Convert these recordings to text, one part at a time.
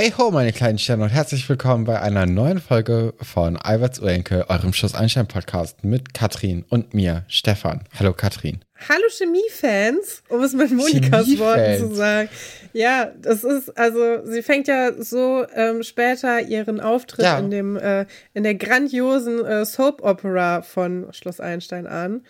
Hey ho, meine kleinen Sterne und herzlich willkommen bei einer neuen Folge von Alberts Urenkel, eurem Schuss Einstein Podcast mit Katrin und mir, Stefan. Hallo Katrin. Hallo Chemiefans, um es mit Monikas Worten zu sagen. Ja, das ist, also sie fängt ja so ähm, später ihren Auftritt ja. in dem, äh, in der grandiosen äh, Soap Opera von Schloss Einstein an.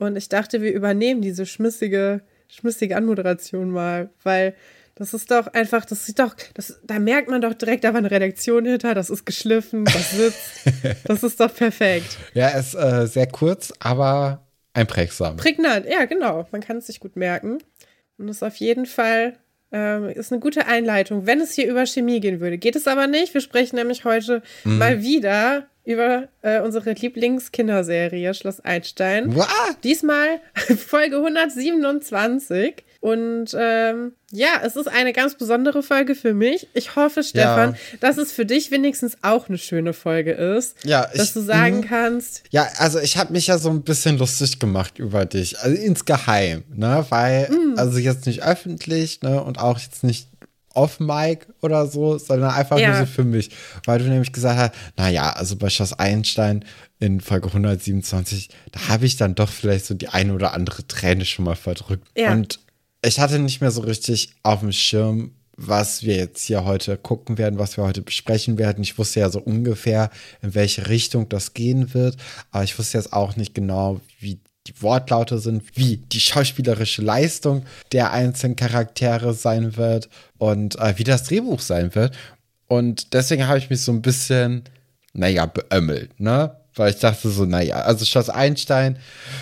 Und ich dachte, wir übernehmen diese schmissige, schmissige Anmoderation mal, weil das ist doch einfach, das sieht doch, das, da merkt man doch direkt, da war eine Redaktion hinter, das ist geschliffen, das sitzt. das ist doch perfekt. Ja, ist äh, sehr kurz, aber einprägsam. Prägnant, ja, genau. Man kann es sich gut merken. Und das ist auf jeden Fall ähm, ist eine gute Einleitung, wenn es hier über Chemie gehen würde. Geht es aber nicht. Wir sprechen nämlich heute mhm. mal wieder über äh, unsere Lieblingskinderserie Schloss Einstein. What? Diesmal Folge 127. Und ähm, ja, es ist eine ganz besondere Folge für mich. Ich hoffe, Stefan, ja. dass es für dich wenigstens auch eine schöne Folge ist. Ja, dass ich, du sagen mh. kannst. Ja, also ich habe mich ja so ein bisschen lustig gemacht über dich, also insgeheim, ne, weil mhm. also jetzt nicht öffentlich, ne, und auch jetzt nicht off Mic oder so, sondern einfach ja. nur so für mich, weil du nämlich gesagt hast, naja, also bei Schloss Einstein in Folge 127, da habe ich dann doch vielleicht so die eine oder andere Träne schon mal verdrückt. Ja. Und ich hatte nicht mehr so richtig auf dem Schirm, was wir jetzt hier heute gucken werden, was wir heute besprechen werden. Ich wusste ja so ungefähr, in welche Richtung das gehen wird, aber ich wusste jetzt auch nicht genau, wie die Wortlaute sind, wie die schauspielerische Leistung der einzelnen Charaktere sein wird und äh, wie das Drehbuch sein wird. Und deswegen habe ich mich so ein bisschen, naja, beömmelt, ne? Weil ich dachte so, naja, also Schloss Einstein,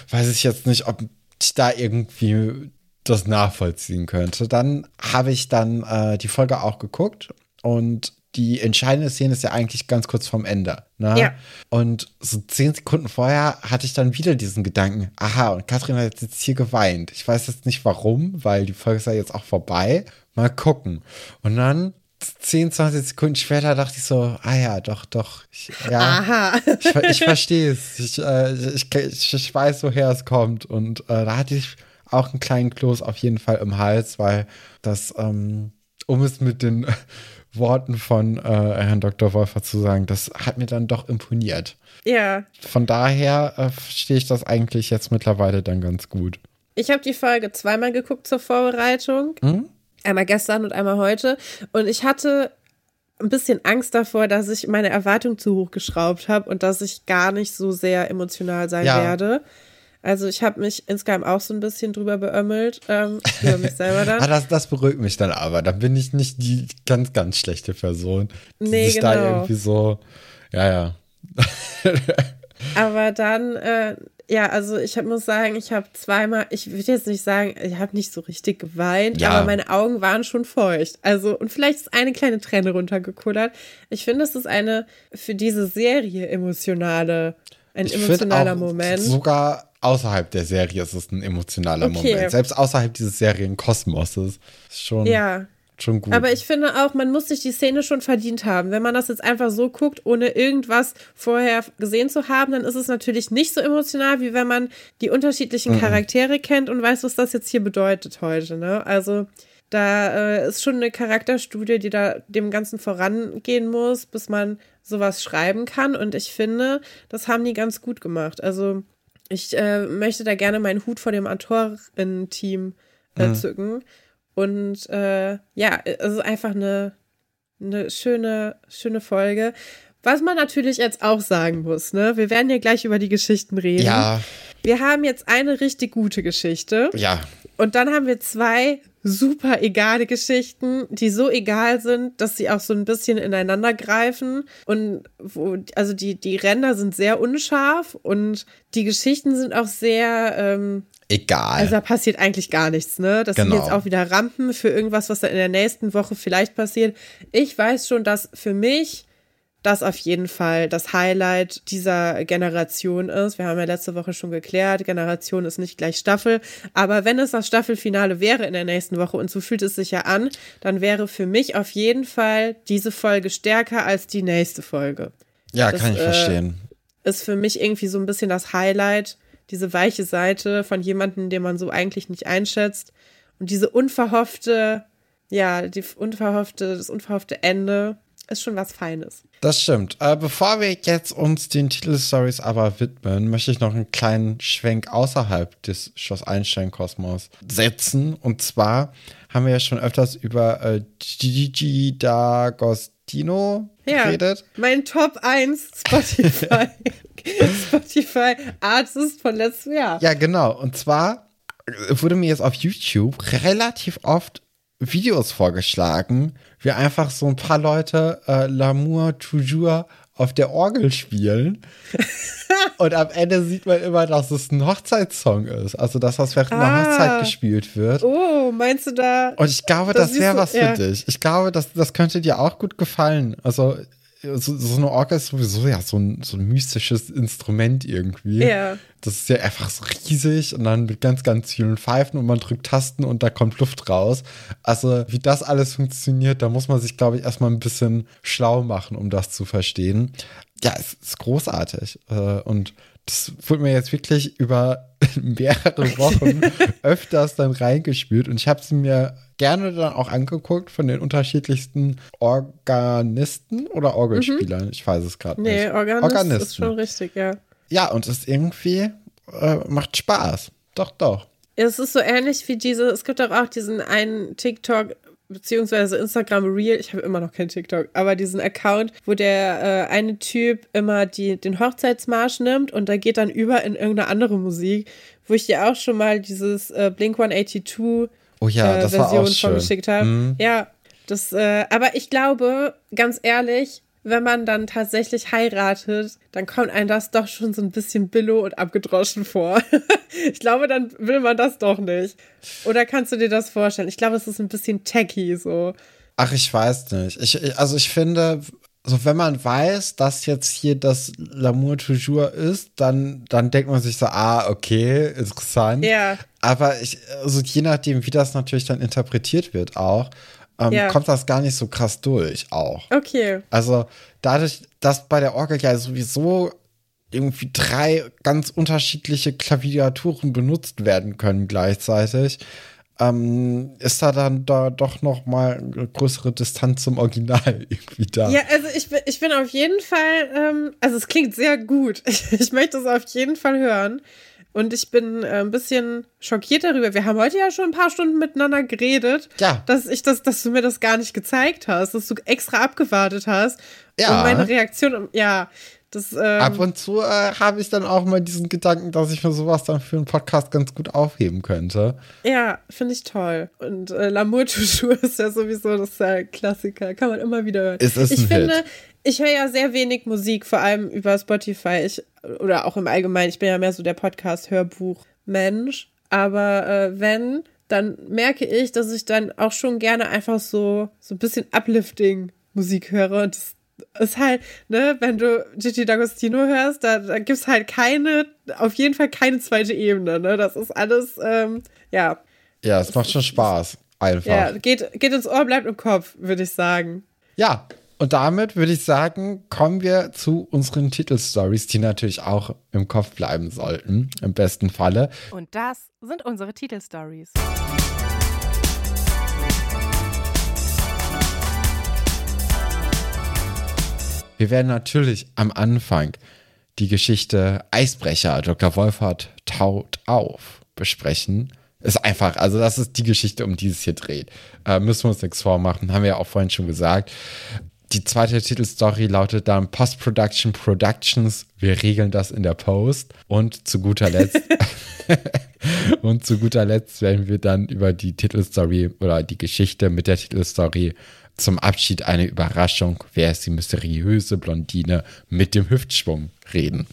weiß ich jetzt nicht, ob ich da irgendwie das nachvollziehen könnte. Dann habe ich dann äh, die Folge auch geguckt und die entscheidende Szene ist ja eigentlich ganz kurz vorm Ende. Ne? Ja. Und so zehn Sekunden vorher hatte ich dann wieder diesen Gedanken, aha, und Katrin hat jetzt hier geweint. Ich weiß jetzt nicht warum, weil die Folge ist ja jetzt auch vorbei. Mal gucken. Und dann 10, 20 Sekunden später dachte ich so, ah ja, doch, doch. Ich, ja, Aha. ich, ich verstehe es. Ich, äh, ich, ich, weiß, woher es kommt. Und äh, da hatte ich auch einen kleinen Kloß auf jeden Fall im Hals, weil das, ähm, um es mit den Worten von äh, Herrn Dr. Wolfer zu sagen, das hat mir dann doch imponiert. Ja. Von daher äh, verstehe ich das eigentlich jetzt mittlerweile dann ganz gut. Ich habe die Folge zweimal geguckt zur Vorbereitung. Hm? Einmal gestern und einmal heute. Und ich hatte ein bisschen Angst davor, dass ich meine Erwartung zu hoch geschraubt habe und dass ich gar nicht so sehr emotional sein ja. werde. Also ich habe mich insgeheim auch so ein bisschen drüber beömmelt, ähm, über mich selber dann. ah, das, das beruhigt mich dann aber. Dann bin ich nicht die ganz, ganz schlechte Person, die nee, sich genau. da irgendwie so, ja, ja. aber dann, äh, ja, also ich hab, muss sagen, ich habe zweimal, ich würde jetzt nicht sagen, ich habe nicht so richtig geweint, ja. aber meine Augen waren schon feucht. Also, und vielleicht ist eine kleine Träne runtergekullert. Ich finde, es ist eine für diese Serie emotionale, ein ich emotionaler Moment. Sogar außerhalb der Serie ist es ein emotionaler okay. Moment. Selbst außerhalb dieses Serienkosmoses. Ist schon, ja. schon gut. Aber ich finde auch, man muss sich die Szene schon verdient haben. Wenn man das jetzt einfach so guckt, ohne irgendwas vorher gesehen zu haben, dann ist es natürlich nicht so emotional, wie wenn man die unterschiedlichen mhm. Charaktere kennt und weiß, was das jetzt hier bedeutet heute. Ne? Also da äh, ist schon eine Charakterstudie, die da dem Ganzen vorangehen muss, bis man sowas schreiben kann. Und ich finde, das haben die ganz gut gemacht. Also ich äh, möchte da gerne meinen Hut vor dem Autorinnen-Team äh, mhm. zücken. Und äh, ja, es ist einfach eine, eine schöne, schöne Folge. Was man natürlich jetzt auch sagen muss, ne? Wir werden ja gleich über die Geschichten reden. Ja. Wir haben jetzt eine richtig gute Geschichte. Ja. Und dann haben wir zwei super egale Geschichten, die so egal sind, dass sie auch so ein bisschen ineinander greifen. Und wo, also die, die Ränder sind sehr unscharf und die Geschichten sind auch sehr ähm, egal. Also da passiert eigentlich gar nichts, ne? Das genau. sind jetzt auch wieder Rampen für irgendwas, was da in der nächsten Woche vielleicht passiert. Ich weiß schon, dass für mich das auf jeden Fall das Highlight dieser Generation ist. Wir haben ja letzte Woche schon geklärt, Generation ist nicht gleich Staffel. Aber wenn es das Staffelfinale wäre in der nächsten Woche, und so fühlt es sich ja an, dann wäre für mich auf jeden Fall diese Folge stärker als die nächste Folge. Ja, das, kann ich äh, verstehen. Ist für mich irgendwie so ein bisschen das Highlight, diese weiche Seite von jemandem, den man so eigentlich nicht einschätzt. Und diese unverhoffte ja, die unverhoffte, das unverhoffte Ende ist schon was Feines. Das stimmt. Äh, bevor wir jetzt uns den Titelstories aber widmen, möchte ich noch einen kleinen Schwenk außerhalb des Schloss Einstein-Kosmos setzen. Und zwar haben wir ja schon öfters über äh, Gigi D'Agostino ja, geredet. Mein Top 1 Spotify, Spotify Artist von letztem Jahr. Ja, genau. Und zwar wurde mir jetzt auf YouTube relativ oft Videos vorgeschlagen, wie einfach so ein paar Leute äh, L'amour toujours auf der Orgel spielen. und am Ende sieht man immer, dass es ein Hochzeitssong ist. Also, dass das während ah. einer Hochzeit gespielt wird. Oh, meinst du da? Und ich glaube, das, das wäre was ja. für dich. Ich glaube, das, das könnte dir auch gut gefallen. Also, so, so eine Orgel ist sowieso ja so ein, so ein mystisches Instrument irgendwie. Ja. Das ist ja einfach so riesig und dann mit ganz, ganz vielen Pfeifen und man drückt Tasten und da kommt Luft raus. Also, wie das alles funktioniert, da muss man sich, glaube ich, erstmal ein bisschen schlau machen, um das zu verstehen. Ja, es ist großartig. Äh, und das wurde mir jetzt wirklich über mehrere Wochen öfters dann reingespielt und ich habe sie mir gerne dann auch angeguckt von den unterschiedlichsten Organisten oder Orgelspielern. Mhm. Ich weiß es gerade nee, nicht. Nee, Organist Organisten. ist schon richtig, ja. Ja, und es irgendwie äh, macht Spaß. Doch, doch. Es ist so ähnlich wie diese, es gibt auch, auch diesen einen TikTok, beziehungsweise Instagram Reel, ich habe immer noch kein TikTok, aber diesen Account, wo der äh, eine Typ immer die, den Hochzeitsmarsch nimmt und da geht dann über in irgendeine andere Musik, wo ich dir auch schon mal dieses äh, Blink 182 oh ja, äh, Version von geschickt habe. Mhm. Ja, das, äh, aber ich glaube, ganz ehrlich, wenn man dann tatsächlich heiratet, dann kommt einem das doch schon so ein bisschen billo und abgedroschen vor. ich glaube, dann will man das doch nicht. Oder kannst du dir das vorstellen? Ich glaube, es ist ein bisschen tacky so. Ach, ich weiß nicht. Ich, also ich finde, so wenn man weiß, dass jetzt hier das L'amour toujours ist, dann, dann denkt man sich so, ah, okay, interessant. Ja. Aber ich, also je nachdem, wie das natürlich dann interpretiert wird auch, ähm, ja. kommt das gar nicht so krass durch auch. Okay. Also dadurch, dass bei der Orgel ja sowieso irgendwie drei ganz unterschiedliche Klaviaturen benutzt werden können gleichzeitig, ähm, ist da dann da doch noch mal eine größere Distanz zum Original irgendwie da. Ja, also ich bin, ich bin auf jeden Fall, ähm, also es klingt sehr gut. Ich, ich möchte es auf jeden Fall hören. Und ich bin äh, ein bisschen schockiert darüber. Wir haben heute ja schon ein paar Stunden miteinander geredet, ja. dass ich das, dass du mir das gar nicht gezeigt hast, dass du extra abgewartet hast. Ja. Und meine Reaktion, ja, das, ähm, Ab und zu äh, habe ich dann auch mal diesen Gedanken, dass ich mir sowas dann für einen Podcast ganz gut aufheben könnte. Ja, finde ich toll. Und äh, L'amour toujours ist ja sowieso das äh, Klassiker. Kann man immer wieder hören. Es ist ich finde, Hit. ich höre ja sehr wenig Musik, vor allem über Spotify. Ich, oder auch im Allgemeinen. Ich bin ja mehr so der Podcast-Hörbuch-Mensch. Aber äh, wenn, dann merke ich, dass ich dann auch schon gerne einfach so, so ein bisschen Uplifting Musik höre. Und das ist halt, ne, wenn du Gigi D'Agostino hörst, da, da gibt es halt keine, auf jeden Fall keine zweite Ebene, ne? Das ist alles, ähm, ja. Ja, es macht schon Spaß. Einfach. Ja, geht, geht ins Ohr, bleibt im Kopf, würde ich sagen. Ja, und damit würde ich sagen, kommen wir zu unseren Titelstories, die natürlich auch im Kopf bleiben sollten, im besten Falle. Und das sind unsere Titelstories. Wir werden natürlich am Anfang die Geschichte Eisbrecher, Dr. Wolfert taut auf, besprechen. Ist einfach, also das ist die Geschichte, um die es hier dreht. Äh, müssen wir uns nichts vormachen, haben wir ja auch vorhin schon gesagt. Die zweite Titelstory lautet dann Post-Production Productions. Wir regeln das in der Post. Und zu guter Letzt, und zu guter Letzt werden wir dann über die Titelstory oder die Geschichte mit der Titelstory zum Abschied eine Überraschung, wer ist die mysteriöse Blondine mit dem Hüftschwung reden.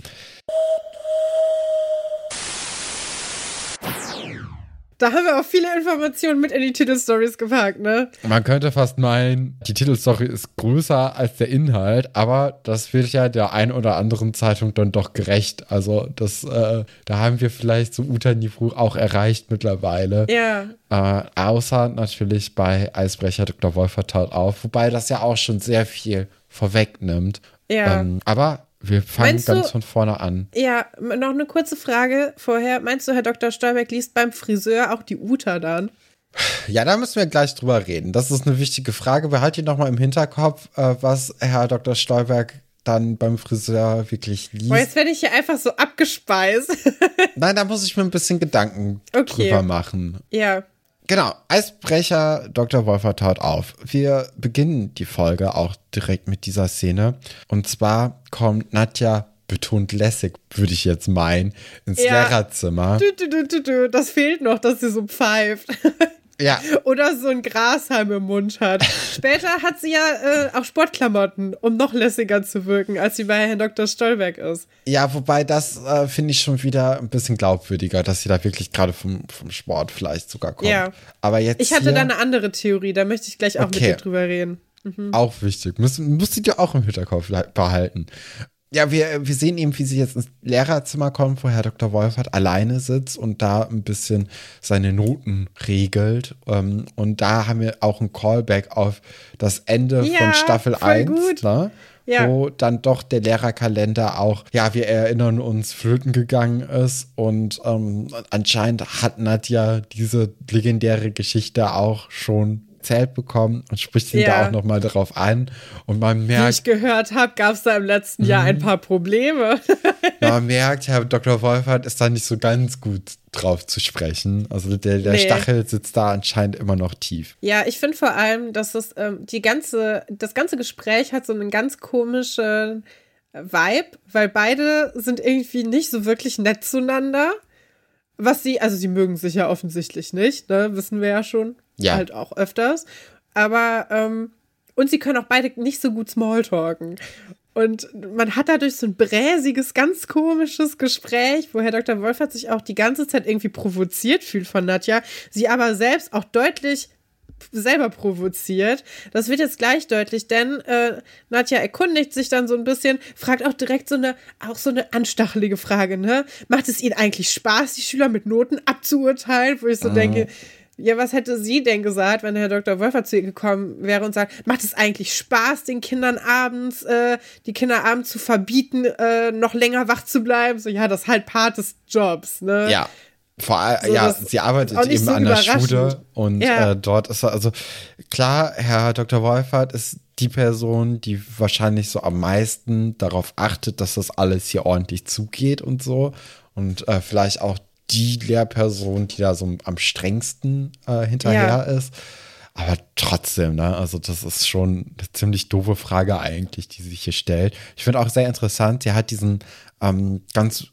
Da haben wir auch viele Informationen mit in die Titelstories gepackt, ne? Man könnte fast meinen, die Titelstory ist größer als der Inhalt, aber das wird ja der ein oder anderen Zeitung dann doch gerecht. Also das, äh, da haben wir vielleicht so Uta-Niveau auch erreicht mittlerweile. Ja. Äh, außer natürlich bei Eisbrecher Dr. Wolf vertaut auf, wobei das ja auch schon sehr viel vorwegnimmt. Ja. Ähm, aber wir fangen Meinst ganz du, von vorne an. Ja, noch eine kurze Frage vorher. Meinst du, Herr Dr. Stolberg liest beim Friseur auch die Uta dann? Ja, da müssen wir gleich drüber reden. Das ist eine wichtige Frage. Behaltet noch mal im Hinterkopf, äh, was Herr Dr. Stolberg dann beim Friseur wirklich liest. Boah, jetzt werde ich hier einfach so abgespeist. Nein, da muss ich mir ein bisschen Gedanken okay. drüber machen. Ja. Genau, Eisbrecher Dr. Wolfert taut auf. Wir beginnen die Folge auch direkt mit dieser Szene. Und zwar kommt Nadja betont lässig, würde ich jetzt meinen, ins ja. Lehrerzimmer. Du, du, du, das fehlt noch, dass sie so pfeift. Ja. Oder so ein Grashalm im Mund hat. Später hat sie ja äh, auch Sportklamotten, um noch lässiger zu wirken, als sie bei Herrn Dr. Stolberg ist. Ja, wobei das äh, finde ich schon wieder ein bisschen glaubwürdiger, dass sie da wirklich gerade vom, vom Sport vielleicht sogar kommt. Ja. Aber jetzt. Ich hatte hier, da eine andere Theorie, da möchte ich gleich auch okay. mit dir drüber reden. Mhm. Auch wichtig. Muss, musst du dir auch im Hinterkopf behalten. Ja, wir, wir sehen eben, wie sie jetzt ins Lehrerzimmer kommt, wo Herr Dr. Wolfert alleine sitzt und da ein bisschen seine Noten regelt. Ähm, und da haben wir auch ein Callback auf das Ende ja, von Staffel 1, ne? ja. wo dann doch der Lehrerkalender auch, ja, wir erinnern uns, flöten gegangen ist. Und ähm, anscheinend hat Nadja diese legendäre Geschichte auch schon erzählt bekommen und spricht ihn ja. da auch nochmal darauf an. Und man merkt. Wie ich gehört habe, gab es da im letzten Jahr ein mhm. paar Probleme. man merkt, Herr Dr. Wolfert ist da nicht so ganz gut drauf zu sprechen. Also der, der nee. Stachel sitzt da anscheinend immer noch tief. Ja, ich finde vor allem, dass es ähm, die ganze, das ganze Gespräch hat so einen ganz komischen Vibe, weil beide sind irgendwie nicht so wirklich nett zueinander. Was sie, also sie mögen sich ja offensichtlich nicht, ne? Wissen wir ja schon. Ja. Halt auch öfters. Aber, ähm, und sie können auch beide nicht so gut Smalltalken. Und man hat dadurch so ein bräsiges, ganz komisches Gespräch, wo Herr Dr. Wolfert sich auch die ganze Zeit irgendwie provoziert fühlt von Nadja, sie aber selbst auch deutlich selber provoziert. Das wird jetzt gleich deutlich, denn äh, Nadja erkundigt sich dann so ein bisschen, fragt auch direkt so eine, auch so eine anstachelige Frage, ne? Macht es ihnen eigentlich Spaß, die Schüler mit Noten abzuurteilen? Wo ich so mhm. denke, ja, was hätte sie denn gesagt, wenn Herr Dr. Wolfer zu ihr gekommen wäre und sagt, macht es eigentlich Spaß, den Kindern abends, äh, die Kinder abends zu verbieten, äh, noch länger wach zu bleiben? So, ja, das ist halt Part des Jobs, ne? Ja. Vor allem, so, ja, sie arbeitet eben so an der Schule und ja. äh, dort ist er, also klar, Herr Dr. Wolfert ist die Person, die wahrscheinlich so am meisten darauf achtet, dass das alles hier ordentlich zugeht und so. Und äh, vielleicht auch die Lehrperson, die da so am strengsten äh, hinterher ja. ist. Aber trotzdem, ne, also das ist schon eine ziemlich doofe Frage eigentlich, die sich hier stellt. Ich finde auch sehr interessant, sie hat diesen ähm, ganz,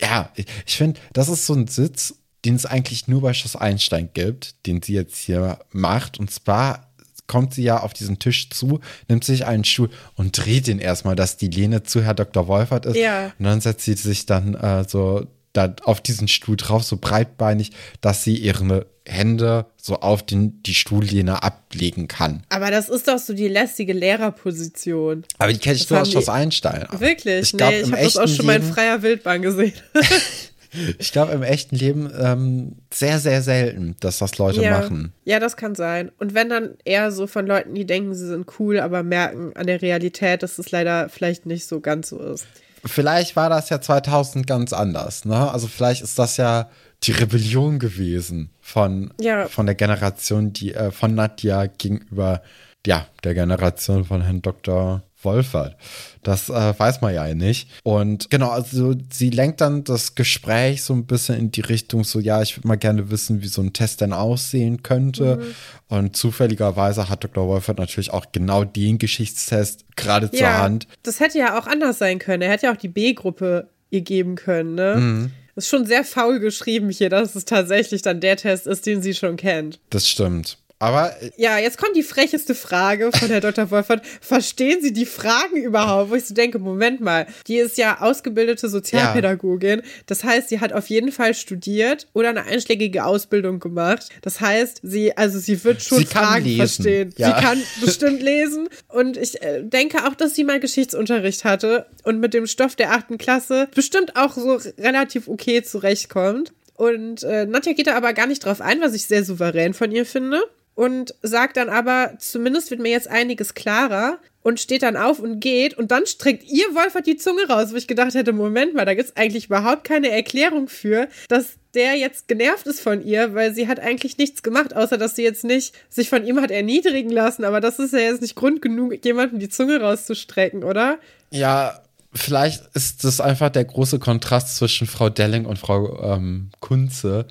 ja, ich finde, das ist so ein Sitz, den es eigentlich nur bei Schloss Einstein gibt, den sie jetzt hier macht. Und zwar kommt sie ja auf diesen Tisch zu, nimmt sich einen Stuhl und dreht ihn erstmal, dass die Lehne zu Herr Dr. Wolfert ist. Ja. Und dann setzt sie sich dann äh, so da auf diesen Stuhl drauf, so breitbeinig, dass sie ihre Hände so auf den, die Stuhllehne ablegen kann. Aber das ist doch so die lästige Lehrerposition. Aber die kenne ich das nur aus Schloss Einstein. Wirklich? Ich glaub, nee, ich habe das auch schon mal in freier Wildbahn gesehen. ich glaube im echten Leben ähm, sehr, sehr selten, dass das Leute ja. machen. Ja, das kann sein. Und wenn dann eher so von Leuten, die denken, sie sind cool, aber merken an der Realität, dass es leider vielleicht nicht so ganz so ist vielleicht war das ja 2000 ganz anders. Ne? Also vielleicht ist das ja die Rebellion gewesen von, ja. von der Generation, die äh, von Nadja gegenüber ja, der Generation von Herrn Dr. Wolfert. Das äh, weiß man ja nicht. Und genau, also sie lenkt dann das Gespräch so ein bisschen in die Richtung, so ja, ich würde mal gerne wissen, wie so ein Test denn aussehen könnte. Mhm. Und zufälligerweise hat Dr. Wolfert natürlich auch genau den Geschichtstest gerade ja, zur Hand. Das hätte ja auch anders sein können. Er hätte ja auch die B-Gruppe ihr geben können, ne? Mhm. Ist schon sehr faul geschrieben hier, dass es tatsächlich dann der Test ist, den sie schon kennt. Das stimmt. Aber. Äh, ja, jetzt kommt die frecheste Frage von Herr Dr. Wolfert. Verstehen Sie die Fragen überhaupt? Wo ich so denke, Moment mal, die ist ja ausgebildete Sozialpädagogin. Ja. Das heißt, sie hat auf jeden Fall studiert oder eine einschlägige Ausbildung gemacht. Das heißt, sie, also sie wird schon sie Fragen lesen. verstehen. Ja. Sie kann bestimmt lesen. Und ich äh, denke auch, dass sie mal Geschichtsunterricht hatte und mit dem Stoff der achten Klasse bestimmt auch so relativ okay zurechtkommt. Und äh, Nadja geht da aber gar nicht drauf ein, was ich sehr souverän von ihr finde und sagt dann aber, zumindest wird mir jetzt einiges klarer und steht dann auf und geht und dann streckt ihr Wolfert die Zunge raus, wo ich gedacht hätte, Moment mal, da gibt es eigentlich überhaupt keine Erklärung für, dass der jetzt genervt ist von ihr, weil sie hat eigentlich nichts gemacht, außer dass sie jetzt nicht sich von ihm hat erniedrigen lassen. Aber das ist ja jetzt nicht Grund genug, jemandem die Zunge rauszustrecken, oder? Ja, vielleicht ist das einfach der große Kontrast zwischen Frau Delling und Frau ähm, Kunze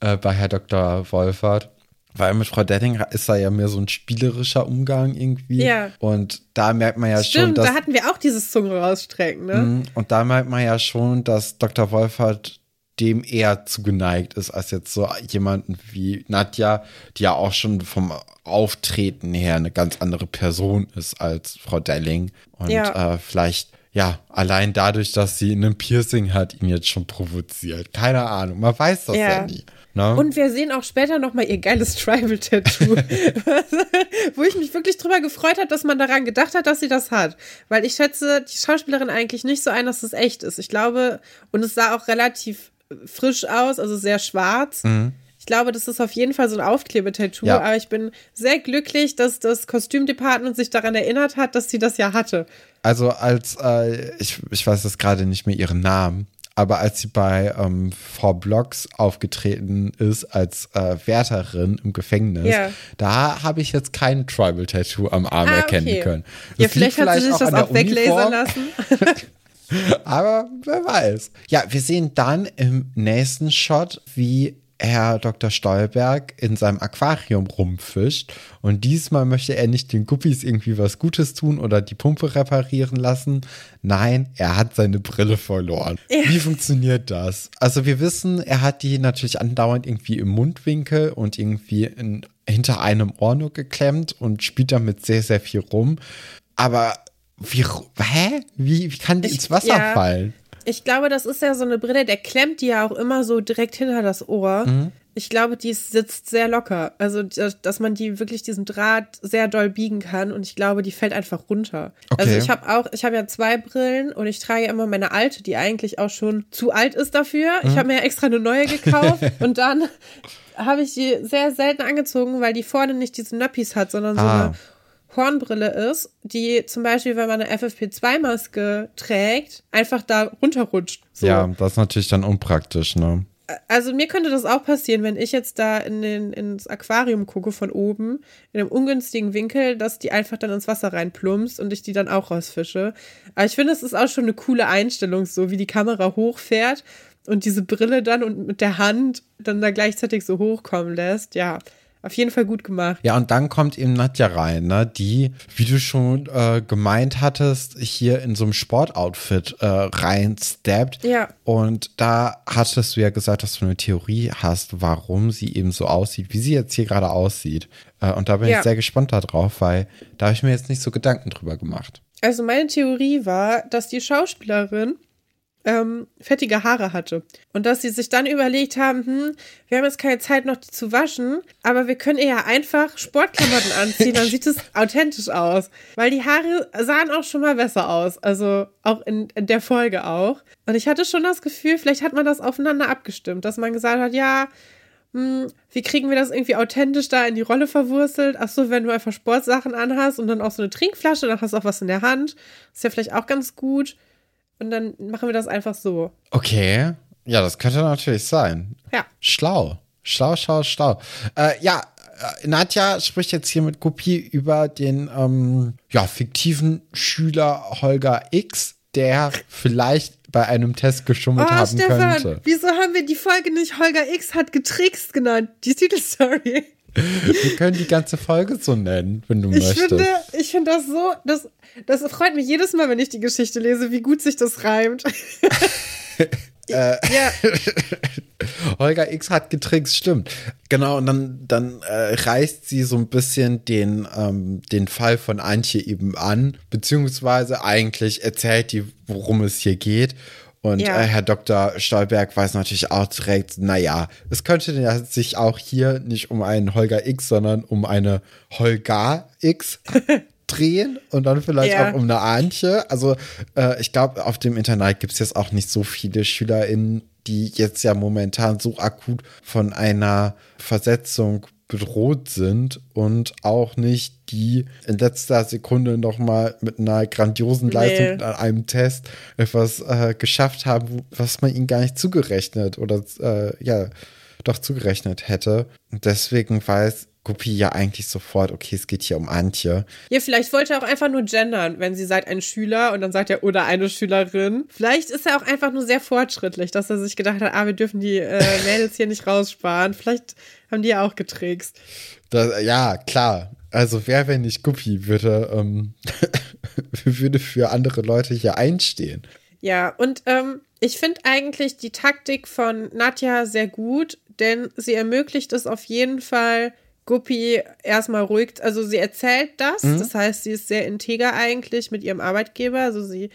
äh, bei Herr Dr. Wolfert. Weil mit Frau Delling ist da ja mehr so ein spielerischer Umgang irgendwie. Ja. Und da merkt man ja Stimmt, schon, dass. da hatten wir auch dieses Zunge rausstrecken, ne? Mhm, und da merkt man ja schon, dass Dr. Wolfert dem eher zugeneigt ist, als jetzt so jemanden wie Nadja, die ja auch schon vom Auftreten her eine ganz andere Person ist als Frau Delling. Und ja. äh, vielleicht ja, allein dadurch, dass sie ein Piercing hat, ihn jetzt schon provoziert. Keine Ahnung, man weiß das ja, ja nie. Ne? Und wir sehen auch später noch mal ihr geiles Tribal-Tattoo, wo ich mich wirklich drüber gefreut habe, dass man daran gedacht hat, dass sie das hat. Weil ich schätze die Schauspielerin eigentlich nicht so ein, dass es echt ist. Ich glaube, und es sah auch relativ frisch aus, also sehr schwarz. Mhm. Ich glaube, das ist auf jeden Fall so ein Aufklebetattoo, ja. aber ich bin sehr glücklich, dass das Kostümdepartment sich daran erinnert hat, dass sie das ja hatte. Also als, äh, ich, ich weiß jetzt gerade nicht mehr ihren Namen, aber als sie bei ähm, Frau Blocks aufgetreten ist als äh, Wärterin im Gefängnis, ja. da habe ich jetzt kein Tribal-Tattoo am Arm ah, erkennen okay. können. Das ja, vielleicht, vielleicht hat sie sich das auch weglasern lassen. Aber wer weiß. Ja, wir sehen dann im nächsten Shot, wie Herr Dr. Stolberg in seinem Aquarium rumfischt. Und diesmal möchte er nicht den Guppies irgendwie was Gutes tun oder die Pumpe reparieren lassen. Nein, er hat seine Brille verloren. Ja. Wie funktioniert das? Also wir wissen, er hat die natürlich andauernd irgendwie im Mundwinkel und irgendwie in, hinter einem Ohr nur geklemmt und spielt damit sehr, sehr viel rum. Aber wie, hä? Wie, wie kann die ich, ins Wasser ja, fallen? Ich glaube, das ist ja so eine Brille, der klemmt die ja auch immer so direkt hinter das Ohr. Mhm. Ich glaube, die sitzt sehr locker. Also, dass man die wirklich diesen Draht sehr doll biegen kann und ich glaube, die fällt einfach runter. Also, okay. Also, ich habe auch, ich habe ja zwei Brillen und ich trage ja immer meine alte, die eigentlich auch schon zu alt ist dafür. Mhm. Ich habe mir ja extra eine neue gekauft und dann habe ich die sehr selten angezogen, weil die vorne nicht diese Nöppis hat, sondern so ah. eine Hornbrille ist, die zum Beispiel, wenn man eine FFP2-Maske trägt, einfach da runterrutscht. So. Ja, das ist natürlich dann unpraktisch, ne? Also mir könnte das auch passieren, wenn ich jetzt da in den, ins Aquarium gucke von oben, in einem ungünstigen Winkel, dass die einfach dann ins Wasser reinplumpst und ich die dann auch rausfische. Aber ich finde, es ist auch schon eine coole Einstellung, so wie die Kamera hochfährt und diese Brille dann und mit der Hand dann da gleichzeitig so hochkommen lässt. Ja, auf jeden Fall gut gemacht. Ja, und dann kommt eben Nadja rein, ne, die, wie du schon äh, gemeint hattest, hier in so einem Sportoutfit äh, reinsteppt. Ja. Und da hattest du ja gesagt, dass du eine Theorie hast, warum sie eben so aussieht, wie sie jetzt hier gerade aussieht. Äh, und da bin ja. ich sehr gespannt darauf, weil da habe ich mir jetzt nicht so Gedanken drüber gemacht. Also meine Theorie war, dass die Schauspielerin ähm, fettige Haare hatte. Und dass sie sich dann überlegt haben, hm, wir haben jetzt keine Zeit noch die zu waschen, aber wir können ja einfach Sportklamotten anziehen, dann sieht es authentisch aus. Weil die Haare sahen auch schon mal besser aus, also auch in, in der Folge auch. Und ich hatte schon das Gefühl, vielleicht hat man das aufeinander abgestimmt, dass man gesagt hat, ja, hm, wie kriegen wir das irgendwie authentisch da in die Rolle verwurzelt? Ach so, wenn du einfach Sportsachen anhast und dann auch so eine Trinkflasche, dann hast du auch was in der Hand. Ist ja vielleicht auch ganz gut. Und dann machen wir das einfach so. Okay. Ja, das könnte natürlich sein. Ja. Schlau. Schlau, schlau, schlau. Äh, ja, äh, Nadja spricht jetzt hier mit Kopie über den ähm, ja, fiktiven Schüler Holger X, der vielleicht bei einem Test geschummelt oh, haben Stefan, könnte. Wieso haben wir die Folge nicht Holger X hat getrickst genannt? Die Titelstory. Wir können die ganze Folge so nennen, wenn du ich möchtest. Finde, ich finde das so, das, das freut mich jedes Mal, wenn ich die Geschichte lese, wie gut sich das reimt. Äh, ja. Holger X hat getrickst, stimmt. Genau, und dann, dann äh, reißt sie so ein bisschen den, ähm, den Fall von Antje eben an, beziehungsweise eigentlich erzählt die, worum es hier geht. Und ja. äh, Herr Dr. Stolberg weiß natürlich auch direkt, naja, es könnte ja sich auch hier nicht um einen Holger X, sondern um eine Holga X drehen und dann vielleicht ja. auch um eine Antje. Also äh, ich glaube, auf dem Internat gibt es jetzt auch nicht so viele SchülerInnen, die jetzt ja momentan so akut von einer Versetzung bedroht sind und auch nicht die in letzter Sekunde nochmal mit einer grandiosen Leistung nee. an einem Test etwas äh, geschafft haben, was man ihnen gar nicht zugerechnet oder äh, ja, doch zugerechnet hätte. Und deswegen weiß Guppy ja eigentlich sofort, okay, es geht hier um Antje. Ja, vielleicht wollte er auch einfach nur gendern, wenn sie sagt ein Schüler und dann sagt er oder eine Schülerin. Vielleicht ist er auch einfach nur sehr fortschrittlich, dass er sich gedacht hat, ah, wir dürfen die äh, Mädels hier nicht raussparen. Vielleicht haben die ja auch getrickst. Das, ja, klar. Also wer, wenn nicht Guppy, würde, ähm, würde für andere Leute hier einstehen. Ja, und ähm, ich finde eigentlich die Taktik von Nadja sehr gut, denn sie ermöglicht es auf jeden Fall, Guppy erstmal ruhig, also sie erzählt das, mhm. das heißt, sie ist sehr integer eigentlich mit ihrem Arbeitgeber, also sie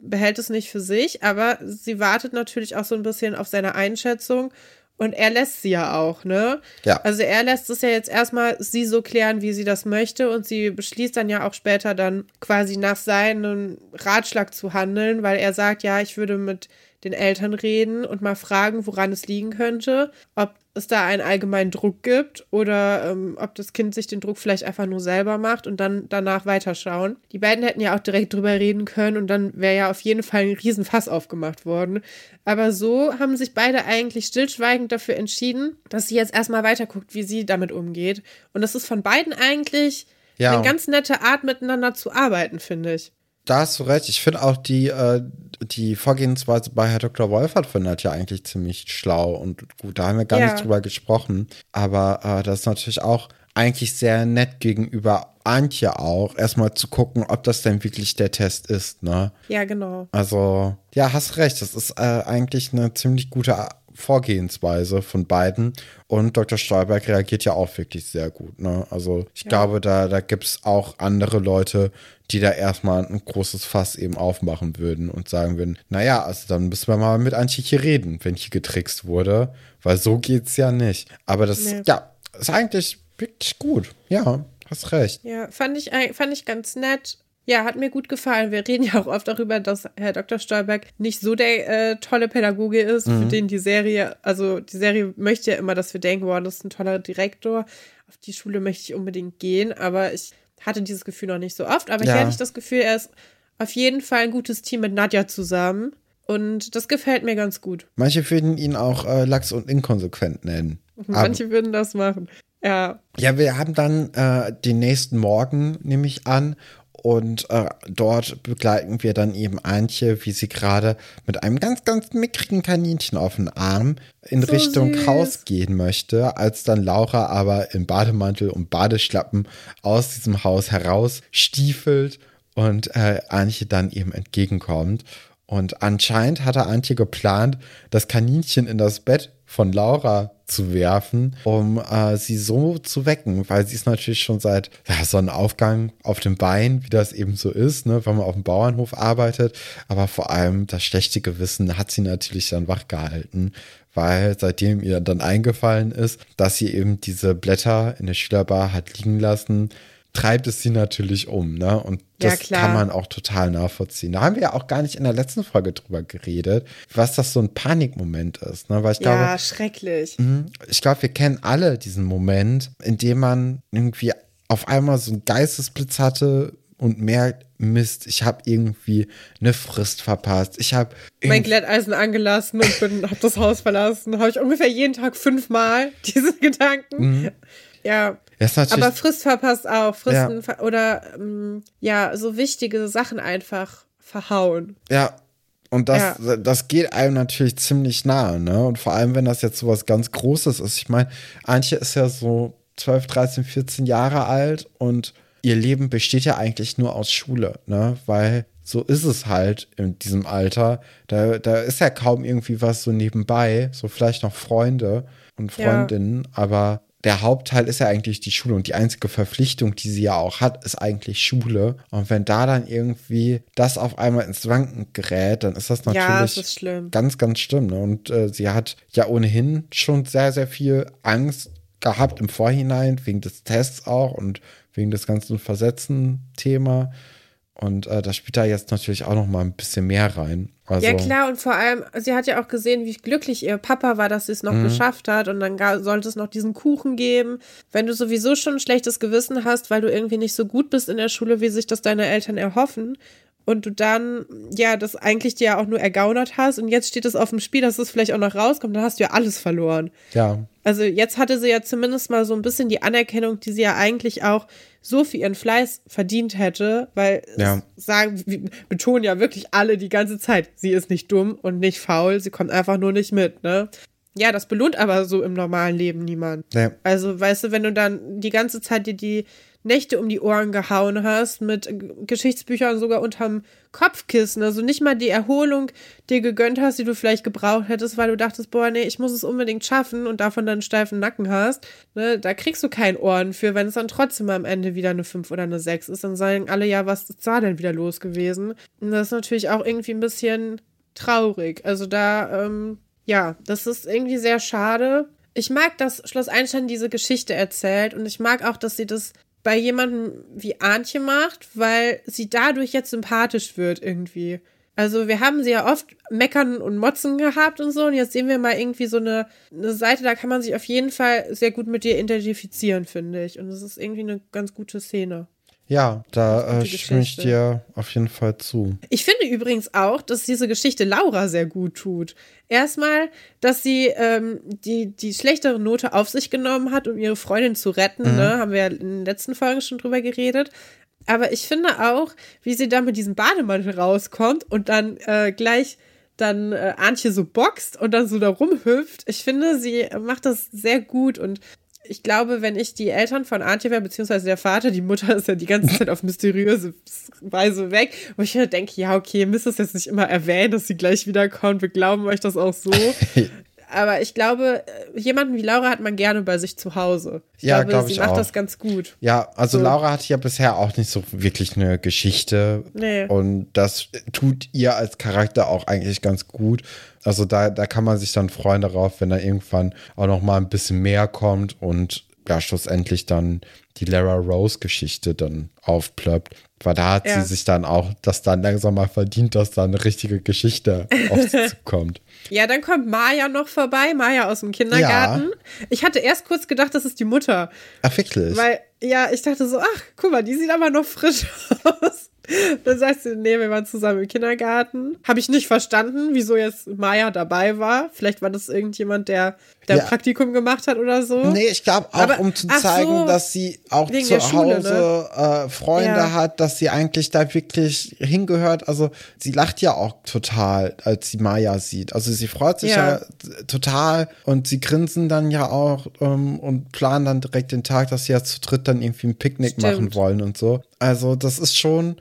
behält es nicht für sich, aber sie wartet natürlich auch so ein bisschen auf seine Einschätzung und er lässt sie ja auch, ne? Ja. Also er lässt es ja jetzt erstmal sie so klären, wie sie das möchte und sie beschließt dann ja auch später dann quasi nach seinem Ratschlag zu handeln, weil er sagt, ja, ich würde mit den Eltern reden und mal fragen, woran es liegen könnte, ob es da einen allgemeinen Druck gibt oder ähm, ob das Kind sich den Druck vielleicht einfach nur selber macht und dann danach weiterschauen. Die beiden hätten ja auch direkt drüber reden können und dann wäre ja auf jeden Fall ein Riesenfass aufgemacht worden. Aber so haben sich beide eigentlich stillschweigend dafür entschieden, dass sie jetzt erstmal weiterguckt, wie sie damit umgeht. Und das ist von beiden eigentlich ja. eine ganz nette Art, miteinander zu arbeiten, finde ich. Da hast du recht. Ich finde auch die, äh, die Vorgehensweise bei Herr Dr. Wolfert findet ja eigentlich ziemlich schlau und gut. Da haben wir gar ja. nicht drüber gesprochen. Aber äh, das ist natürlich auch eigentlich sehr nett gegenüber Antje auch, erstmal zu gucken, ob das denn wirklich der Test ist, ne? Ja, genau. Also, ja, hast recht. Das ist äh, eigentlich eine ziemlich gute Vorgehensweise von beiden. Und Dr. Stolberg reagiert ja auch wirklich sehr gut. Ne? Also ich ja. glaube, da, da gibt es auch andere Leute, die da erstmal ein großes Fass eben aufmachen würden und sagen würden, naja, also dann müssen wir mal mit Antje hier reden, wenn hier getrickst wurde, weil so geht's ja nicht. Aber das, nee. ja, ist eigentlich wirklich gut. Ja, hast recht. Ja, fand ich, fand ich ganz nett. Ja, hat mir gut gefallen. Wir reden ja auch oft darüber, dass Herr Dr. Stolberg nicht so der äh, tolle Pädagoge ist, mhm. für den die Serie, also die Serie möchte ja immer, dass wir denken, wow, das ist ein toller Direktor. Auf die Schule möchte ich unbedingt gehen, aber ich hatte dieses Gefühl noch nicht so oft. Aber ja. hier hatte ich das Gefühl, er ist auf jeden Fall ein gutes Team mit Nadja zusammen. Und das gefällt mir ganz gut. Manche würden ihn auch äh, lax und inkonsequent nennen. Manche aber, würden das machen. Ja. Ja, wir haben dann äh, den nächsten Morgen, nehme ich an, und äh, dort begleiten wir dann eben Antje, wie sie gerade mit einem ganz, ganz mickrigen Kaninchen auf dem Arm in so Richtung süß. Haus gehen möchte, als dann Laura aber im Bademantel und Badeschlappen aus diesem Haus heraus stiefelt und äh, Antje dann eben entgegenkommt. Und anscheinend hatte Antje geplant, das Kaninchen in das Bett von Laura zu werfen, um äh, sie so zu wecken, weil sie ist natürlich schon seit ja, Sonnenaufgang auf dem Bein, wie das eben so ist, ne, wenn man auf dem Bauernhof arbeitet. Aber vor allem das schlechte Gewissen hat sie natürlich dann wach gehalten, weil seitdem ihr dann eingefallen ist, dass sie eben diese Blätter in der Schülerbar hat liegen lassen, treibt es sie natürlich um, ne? Und das ja, kann man auch total nachvollziehen. Da haben wir ja auch gar nicht in der letzten Folge drüber geredet, was das so ein Panikmoment ist, ne? Weil ich glaube, ja, schrecklich. Mh, ich glaube, wir kennen alle diesen Moment, in dem man irgendwie auf einmal so einen Geistesblitz hatte und merkt, Mist, ich habe irgendwie eine Frist verpasst. Ich habe mein Glätteisen angelassen und bin, habe das Haus verlassen. Habe ich ungefähr jeden Tag fünfmal diese Gedanken. Mhm. Ja. Aber Frist verpasst auch. Fristen ja. oder ähm, ja, so wichtige Sachen einfach verhauen. Ja. Und das, ja. das geht einem natürlich ziemlich nahe, ne? Und vor allem, wenn das jetzt so was ganz Großes ist. Ich meine, Antje ist ja so 12, 13, 14 Jahre alt und ihr Leben besteht ja eigentlich nur aus Schule, ne? Weil so ist es halt in diesem Alter. Da, da ist ja kaum irgendwie was so nebenbei, so vielleicht noch Freunde und Freundinnen, ja. aber der Hauptteil ist ja eigentlich die Schule und die einzige Verpflichtung, die sie ja auch hat, ist eigentlich Schule. Und wenn da dann irgendwie das auf einmal ins Wanken gerät, dann ist das natürlich ja, ist ganz, ganz schlimm. Ne? Und äh, sie hat ja ohnehin schon sehr, sehr viel Angst gehabt im Vorhinein, wegen des Tests auch und wegen des ganzen Versetzen-Thema. Und äh, da spielt da jetzt natürlich auch noch mal ein bisschen mehr rein. Also, ja, klar, und vor allem, sie hat ja auch gesehen, wie glücklich ihr Papa war, dass sie es noch mhm. geschafft hat. Und dann sollte es noch diesen Kuchen geben. Wenn du sowieso schon ein schlechtes Gewissen hast, weil du irgendwie nicht so gut bist in der Schule, wie sich das deine Eltern erhoffen, und du dann, ja, das eigentlich dir ja auch nur ergaunert hast und jetzt steht es auf dem Spiel, dass es vielleicht auch noch rauskommt, dann hast du ja alles verloren. Ja. Also jetzt hatte sie ja zumindest mal so ein bisschen die Anerkennung, die sie ja eigentlich auch so für ihren Fleiß verdient hätte, weil ja. sagen, betonen ja wirklich alle die ganze Zeit, sie ist nicht dumm und nicht faul, sie kommt einfach nur nicht mit, ne? Ja, das belohnt aber so im normalen Leben niemand. Ja. Also, weißt du, wenn du dann die ganze Zeit dir die Nächte um die Ohren gehauen hast, mit Geschichtsbüchern sogar unterm Kopfkissen, also nicht mal die Erholung dir gegönnt hast, die du vielleicht gebraucht hättest, weil du dachtest, boah, nee, ich muss es unbedingt schaffen und davon dann einen steifen Nacken hast, ne, da kriegst du kein Ohren für, wenn es dann trotzdem am Ende wieder eine 5 oder eine 6 ist, dann sagen alle, ja, was ist da denn wieder los gewesen? Und das ist natürlich auch irgendwie ein bisschen traurig. Also da, ähm, ja, das ist irgendwie sehr schade. Ich mag, dass Schloss Einstein diese Geschichte erzählt und ich mag auch, dass sie das bei jemandem wie Antje macht, weil sie dadurch jetzt sympathisch wird irgendwie. Also wir haben sie ja oft meckern und motzen gehabt und so und jetzt sehen wir mal irgendwie so eine, eine Seite, da kann man sich auf jeden Fall sehr gut mit ihr identifizieren, finde ich. Und es ist irgendwie eine ganz gute Szene. Ja, da äh, stimme ich dir auf jeden Fall zu. Ich finde übrigens auch, dass diese Geschichte Laura sehr gut tut. Erstmal, dass sie ähm, die, die schlechtere Note auf sich genommen hat, um ihre Freundin zu retten. Mhm. Ne? Haben wir ja in den letzten Folgen schon drüber geredet. Aber ich finde auch, wie sie da mit diesem Bademantel rauskommt und dann äh, gleich dann äh, Antje so boxt und dann so da rumhüpft. Ich finde, sie macht das sehr gut und ich glaube, wenn ich die Eltern von Antje wäre, beziehungsweise der Vater, die Mutter ist ja die ganze Zeit auf mysteriöse Weise weg, wo ich halt denke, ja, okay, müsst es jetzt nicht immer erwähnen, dass sie gleich wiederkommt, wir glauben euch das auch so. Aber ich glaube, jemanden wie Laura hat man gerne bei sich zu Hause. Ich ja, glaube, glaub sie macht auch. das ganz gut. Ja, also so. Laura hat ja bisher auch nicht so wirklich eine Geschichte. Nee. Und das tut ihr als Charakter auch eigentlich ganz gut. Also da, da kann man sich dann freuen darauf, wenn da irgendwann auch noch mal ein bisschen mehr kommt und ja, schlussendlich dann die Lara Rose-Geschichte dann aufplöppt. Weil da hat ja. sie sich dann auch das dann langsam mal verdient, dass da eine richtige Geschichte auf sie zukommt. Ja, dann kommt Maya noch vorbei, Maya aus dem Kindergarten. Ja. Ich hatte erst kurz gedacht, das ist die Mutter. Ach, wirklich? Weil, ja, ich dachte so, ach, guck mal, die sieht aber noch frisch aus. Dann sagst du, nee, wir waren zusammen im Kindergarten. Habe ich nicht verstanden, wieso jetzt Maya dabei war. Vielleicht war das irgendjemand, der, der ja. Praktikum gemacht hat oder so. Nee, ich glaube auch, Aber, um zu zeigen, so, dass sie auch zu Schule, Hause ne? äh, Freunde ja. hat, dass sie eigentlich da wirklich hingehört. Also sie lacht ja auch total, als sie Maya sieht. Also sie freut sich ja, ja total und sie grinsen dann ja auch ähm, und planen dann direkt den Tag, dass sie ja zu dritt dann irgendwie ein Picknick Stimmt. machen wollen und so. Also das ist schon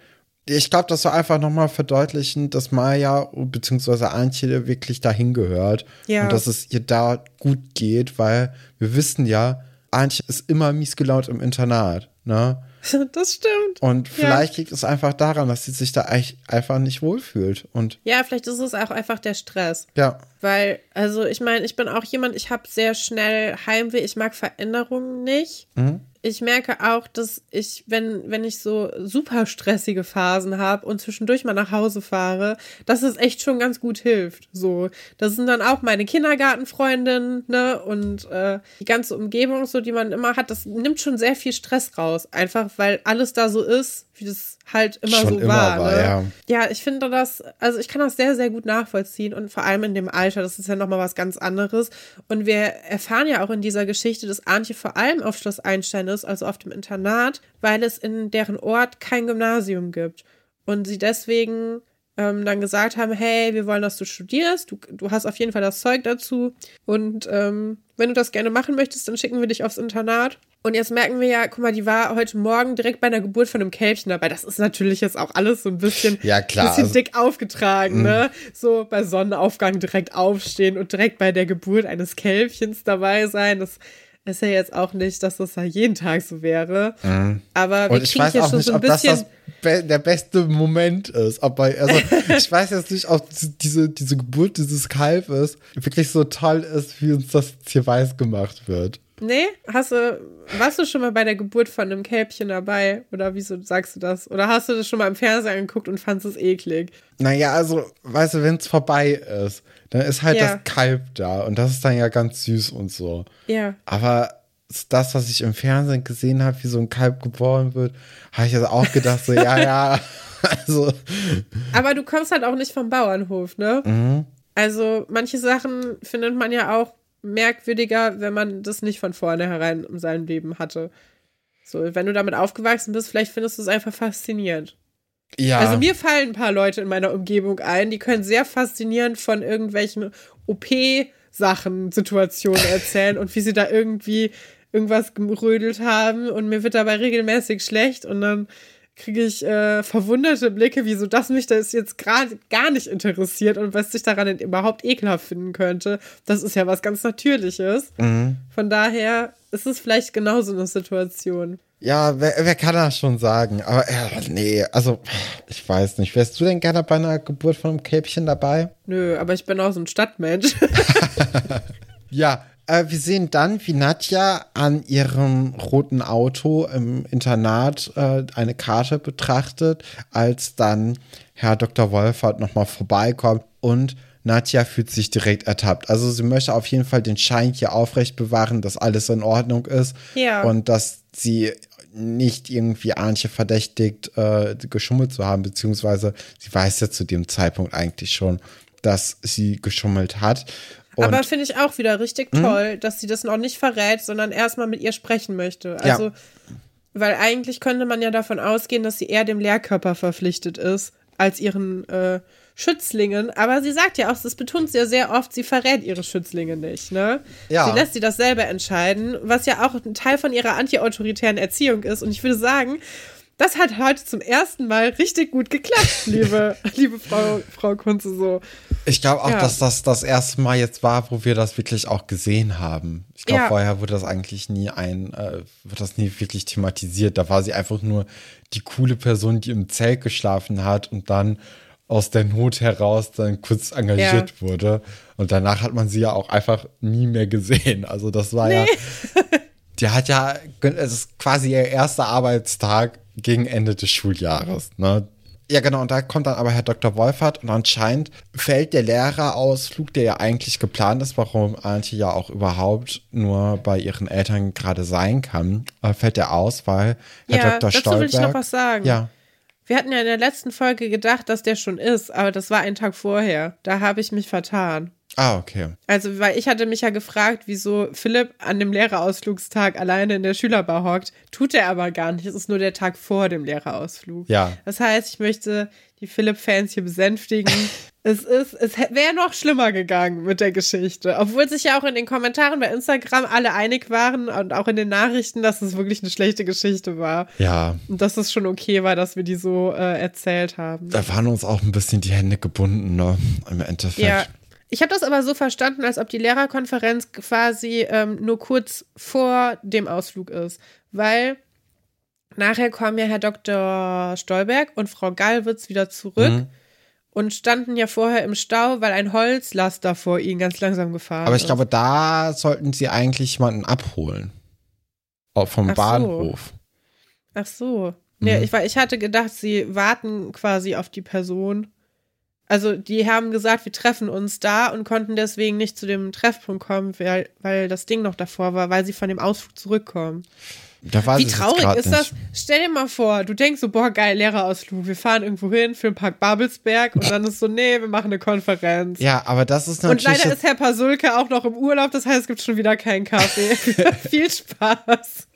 ich glaube, das soll einfach nochmal verdeutlichen, dass Maya bzw. Antje wirklich dahin gehört ja. und dass es ihr da gut geht, weil wir wissen ja, Antje ist immer mies gelaunt im Internat, ne? Das stimmt. Und vielleicht ja. liegt es einfach daran, dass sie sich da einfach nicht wohlfühlt. Und ja, vielleicht ist es auch einfach der Stress. Ja. Weil, also ich meine, ich bin auch jemand, ich habe sehr schnell Heimweh, ich mag Veränderungen nicht. Mhm ich merke auch, dass ich, wenn, wenn ich so super stressige Phasen habe und zwischendurch mal nach Hause fahre, dass es echt schon ganz gut hilft. So, das sind dann auch meine Kindergartenfreundinnen, ne, und äh, die ganze Umgebung, so die man immer hat, das nimmt schon sehr viel Stress raus. Einfach weil alles da so ist, wie das halt immer Schon so immer war. war ne? ja. ja, ich finde das, also ich kann das sehr, sehr gut nachvollziehen und vor allem in dem Alter, das ist ja nochmal was ganz anderes. Und wir erfahren ja auch in dieser Geschichte, dass Antje vor allem auf Schloss Einstein ist, also auf dem Internat, weil es in deren Ort kein Gymnasium gibt. Und sie deswegen ähm, dann gesagt haben, hey, wir wollen, dass du studierst, du, du hast auf jeden Fall das Zeug dazu und ähm, wenn du das gerne machen möchtest, dann schicken wir dich aufs Internat. Und jetzt merken wir ja, guck mal, die war heute Morgen direkt bei einer Geburt von einem Kälbchen dabei. Das ist natürlich jetzt auch alles so ein bisschen, ja, klar. bisschen also, dick aufgetragen, ne? Mhm. So bei Sonnenaufgang direkt aufstehen und direkt bei der Geburt eines Kälbchens dabei sein. Das ist ja jetzt auch nicht, dass das ja jeden Tag so wäre. Mhm. Aber wir und ich weiß auch nicht, so ob das, das be der beste Moment ist. Aber also ich weiß jetzt nicht, ob diese, diese Geburt dieses Kalbes wirklich so toll ist, wie uns das hier weiß gemacht wird. Nee? Hast du, warst du schon mal bei der Geburt von einem Kälbchen dabei? Oder wieso sagst du das? Oder hast du das schon mal im Fernsehen angeguckt und fandest es eklig? Naja, also, weißt du, wenn es vorbei ist, dann ist halt ja. das Kalb da und das ist dann ja ganz süß und so. Ja. Aber das, was ich im Fernsehen gesehen habe, wie so ein Kalb geboren wird, habe ich also auch gedacht, so, ja, ja. Also. Aber du kommst halt auch nicht vom Bauernhof, ne? Mhm. Also, manche Sachen findet man ja auch merkwürdiger, wenn man das nicht von vornherein in seinem Leben hatte. So, wenn du damit aufgewachsen bist, vielleicht findest du es einfach faszinierend. Ja. Also mir fallen ein paar Leute in meiner Umgebung ein, die können sehr faszinierend von irgendwelchen OP-Sachen, Situationen erzählen und wie sie da irgendwie irgendwas gerödelt haben und mir wird dabei regelmäßig schlecht und dann kriege ich äh, verwunderte Blicke, wieso das mich das jetzt gerade gar nicht interessiert und was ich daran überhaupt ekelhaft finden könnte. Das ist ja was ganz Natürliches. Mhm. Von daher ist es vielleicht genauso eine Situation. Ja, wer, wer kann das schon sagen? Aber äh, nee, also ich weiß nicht. Wärst du denn gerne bei einer Geburt von einem Kälbchen dabei? Nö, aber ich bin auch so ein Stadtmensch. ja, äh, wir sehen dann, wie Nadja an ihrem roten Auto im Internat äh, eine Karte betrachtet, als dann Herr Dr. Wolfert nochmal vorbeikommt und Nadja fühlt sich direkt ertappt. Also sie möchte auf jeden Fall den Schein hier aufrecht bewahren, dass alles in Ordnung ist ja. und dass sie nicht irgendwie Arnche verdächtigt, äh, geschummelt zu haben, beziehungsweise sie weiß ja zu dem Zeitpunkt eigentlich schon, dass sie geschummelt hat. Und Aber finde ich auch wieder richtig hm? toll, dass sie das noch nicht verrät, sondern erstmal mit ihr sprechen möchte. Also, ja. weil eigentlich könnte man ja davon ausgehen, dass sie eher dem Lehrkörper verpflichtet ist, als ihren äh, Schützlingen. Aber sie sagt ja auch, das betont sie ja sehr oft, sie verrät ihre Schützlinge nicht. Ne? Ja. Sie lässt sie das selber entscheiden, was ja auch ein Teil von ihrer antiautoritären Erziehung ist. Und ich würde sagen, das hat heute zum ersten Mal richtig gut geklappt, liebe, liebe Frau, Frau Kunze. So. Ich glaube auch, ja. dass das das erste Mal jetzt war, wo wir das wirklich auch gesehen haben. Ich glaube, ja. vorher wurde das eigentlich nie ein, äh, wird das nie wirklich thematisiert. Da war sie einfach nur die coole Person, die im Zelt geschlafen hat und dann aus der Not heraus dann kurz engagiert ja. wurde. Und danach hat man sie ja auch einfach nie mehr gesehen. Also das war nee. ja, die hat ja, es ist quasi ihr erster Arbeitstag gegen Ende des Schuljahres. Ne? Ja, genau, und da kommt dann aber Herr Dr. Wolfert und anscheinend fällt der Lehrerausflug, der ja eigentlich geplant ist, warum Antje ja auch überhaupt nur bei ihren Eltern gerade sein kann, äh, fällt der aus, weil Herr ja, Dr. Stolberg. will ich noch was sagen. Ja. Wir hatten ja in der letzten Folge gedacht, dass der schon ist, aber das war ein Tag vorher. Da habe ich mich vertan. Ah, okay. Also, weil ich hatte mich ja gefragt, wieso Philipp an dem Lehrerausflugstag alleine in der Schülerbar hockt. Tut er aber gar nicht. Es ist nur der Tag vor dem Lehrerausflug. Ja. Das heißt, ich möchte die Philipp-Fans hier besänftigen. es ist, es wäre noch schlimmer gegangen mit der Geschichte. Obwohl sich ja auch in den Kommentaren bei Instagram alle einig waren und auch in den Nachrichten, dass es wirklich eine schlechte Geschichte war. Ja. Und dass es schon okay war, dass wir die so äh, erzählt haben. Da waren uns auch ein bisschen die Hände gebunden, ne? Im Endeffekt. Ja. Ich habe das aber so verstanden, als ob die Lehrerkonferenz quasi ähm, nur kurz vor dem Ausflug ist, weil nachher kommen ja Herr Dr. Stolberg und Frau Gallwitz wieder zurück mhm. und standen ja vorher im Stau, weil ein Holzlaster vor ihnen ganz langsam gefahren ist. Aber ich ist. glaube, da sollten sie eigentlich jemanden abholen. Auch vom Ach Bahnhof. So. Ach so. Mhm. Ja, ich, ich hatte gedacht, sie warten quasi auf die Person also die haben gesagt, wir treffen uns da und konnten deswegen nicht zu dem Treffpunkt kommen, weil, weil das Ding noch davor war, weil sie von dem Ausflug zurückkommen. Wie traurig ist das? Stell dir mal vor, du denkst so, boah, geil, Lehrerausflug, wir fahren irgendwo hin für den Park Babelsberg und dann ist so, nee, wir machen eine Konferenz. Ja, aber das ist natürlich. Und leider ist Herr Pasulke auch noch im Urlaub, das heißt, es gibt schon wieder keinen Kaffee. Viel Spaß.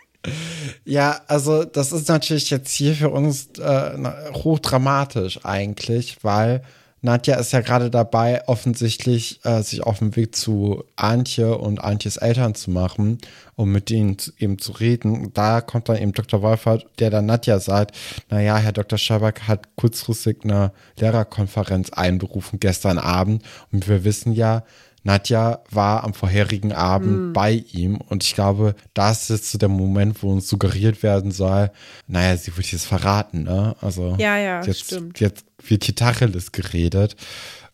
Ja, also das ist natürlich jetzt hier für uns äh, hochdramatisch eigentlich, weil Nadja ist ja gerade dabei, offensichtlich äh, sich auf den Weg zu Antje und Antjes Eltern zu machen, um mit ihnen zu, eben zu reden. Da kommt dann eben Dr. Wolfert, der dann Nadja sagt, naja, Herr Dr. Schaback hat kurzfristig eine Lehrerkonferenz einberufen gestern Abend und wir wissen ja, Nadja war am vorherigen Abend mm. bei ihm und ich glaube, das ist jetzt so der Moment, wo uns suggeriert werden soll, naja, sie wird jetzt verraten, ne? Also ja, ja, jetzt, stimmt. jetzt wird hier Tacheles geredet.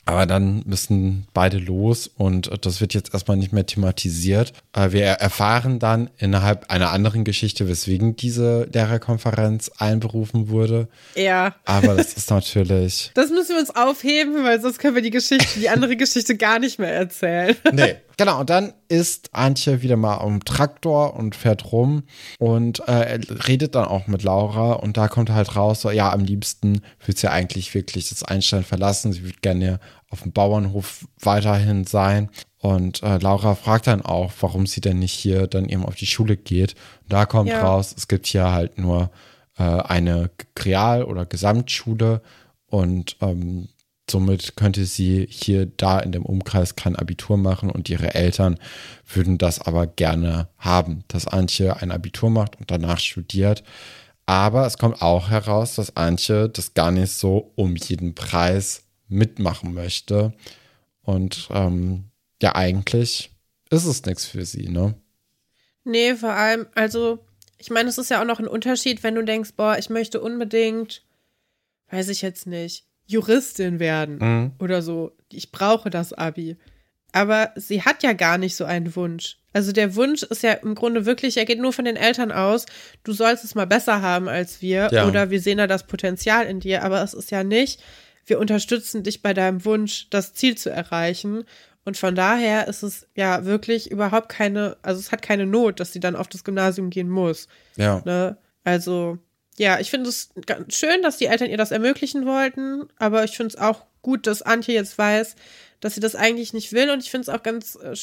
Aber dann müssen beide los und das wird jetzt erstmal nicht mehr thematisiert. Äh, wir erfahren dann innerhalb einer anderen Geschichte, weswegen diese Lehrerkonferenz einberufen wurde. Ja. Aber das ist natürlich. Das müssen wir uns aufheben, weil sonst können wir die Geschichte, die andere Geschichte gar nicht mehr erzählen. Nee. Genau, und dann ist Antje wieder mal am Traktor und fährt rum und äh, redet dann auch mit Laura und da kommt halt raus, so, ja, am liebsten würde sie ja eigentlich wirklich das Einstein verlassen. Sie würde gerne auf dem Bauernhof weiterhin sein. Und äh, Laura fragt dann auch, warum sie denn nicht hier dann eben auf die Schule geht. Und da kommt ja. raus, es gibt hier halt nur äh, eine Real- oder Gesamtschule und ähm, somit könnte sie hier da in dem Umkreis kein Abitur machen und ihre Eltern würden das aber gerne haben, dass Antje ein Abitur macht und danach studiert. Aber es kommt auch heraus, dass Antje das gar nicht so um jeden Preis mitmachen möchte. Und ähm, ja, eigentlich ist es nichts für sie, ne? Nee, vor allem, also, ich meine, es ist ja auch noch ein Unterschied, wenn du denkst, boah, ich möchte unbedingt, weiß ich jetzt nicht, Juristin werden mhm. oder so. Ich brauche das Abi. Aber sie hat ja gar nicht so einen Wunsch. Also der Wunsch ist ja im Grunde wirklich, er geht nur von den Eltern aus, du sollst es mal besser haben als wir ja. oder wir sehen da das Potenzial in dir, aber es ist ja nicht, wir unterstützen dich bei deinem Wunsch, das Ziel zu erreichen. Und von daher ist es ja wirklich überhaupt keine, also es hat keine Not, dass sie dann auf das Gymnasium gehen muss. Ja. Ne? Also ja, ich finde es ganz schön, dass die Eltern ihr das ermöglichen wollten, aber ich finde es auch gut, dass Antje jetzt weiß, dass sie das eigentlich nicht will und ich finde es auch ganz äh,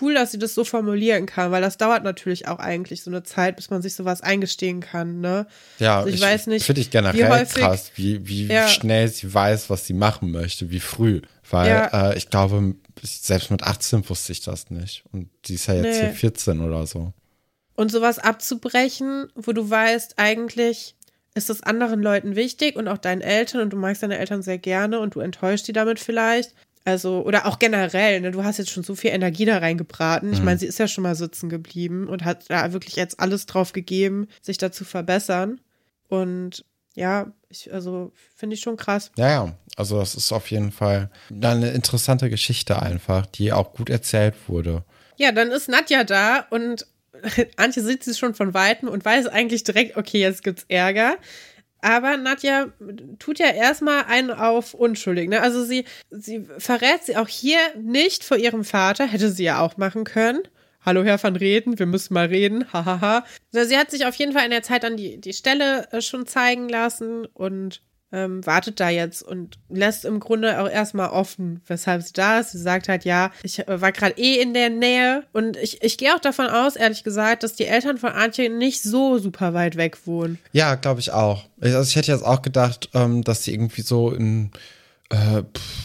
cool, dass sie das so formulieren kann, weil das dauert natürlich auch eigentlich so eine Zeit, bis man sich sowas eingestehen kann, ne? Ja, also ich, ich weiß nicht. Finde ich generell wie häufig, krass, wie, wie ja. schnell sie weiß, was sie machen möchte, wie früh. Weil ja. äh, ich glaube, selbst mit 18 wusste ich das nicht. Und sie ist ja jetzt nee. hier 14 oder so. Und sowas abzubrechen, wo du weißt, eigentlich ist es anderen Leuten wichtig und auch deinen Eltern und du magst deine Eltern sehr gerne und du enttäuscht die damit vielleicht. Also, oder auch generell, ne, du hast jetzt schon so viel Energie da reingebraten. Ich mhm. meine, sie ist ja schon mal sitzen geblieben und hat da wirklich jetzt alles drauf gegeben, sich da zu verbessern. Und ja, ich, also finde ich schon krass. Ja, ja. Also, das ist auf jeden Fall eine interessante Geschichte einfach, die auch gut erzählt wurde. Ja, dann ist Nadja da und Antje sieht sie schon von Weitem und weiß eigentlich direkt, okay, jetzt gibt's Ärger. Aber Nadja tut ja erstmal einen auf unschuldig. Ne? Also sie, sie verrät sie auch hier nicht vor ihrem Vater, hätte sie ja auch machen können. Hallo Herr van Reden, wir müssen mal reden, hahaha. also sie hat sich auf jeden Fall in der Zeit dann die, die Stelle äh, schon zeigen lassen und ähm, wartet da jetzt und lässt im Grunde auch erstmal offen, weshalb sie da ist. Sie sagt halt, ja, ich äh, war gerade eh in der Nähe und ich, ich gehe auch davon aus, ehrlich gesagt, dass die Eltern von Antje nicht so super weit weg wohnen. Ja, glaube ich auch. Also ich hätte jetzt auch gedacht, ähm, dass sie irgendwie so in äh,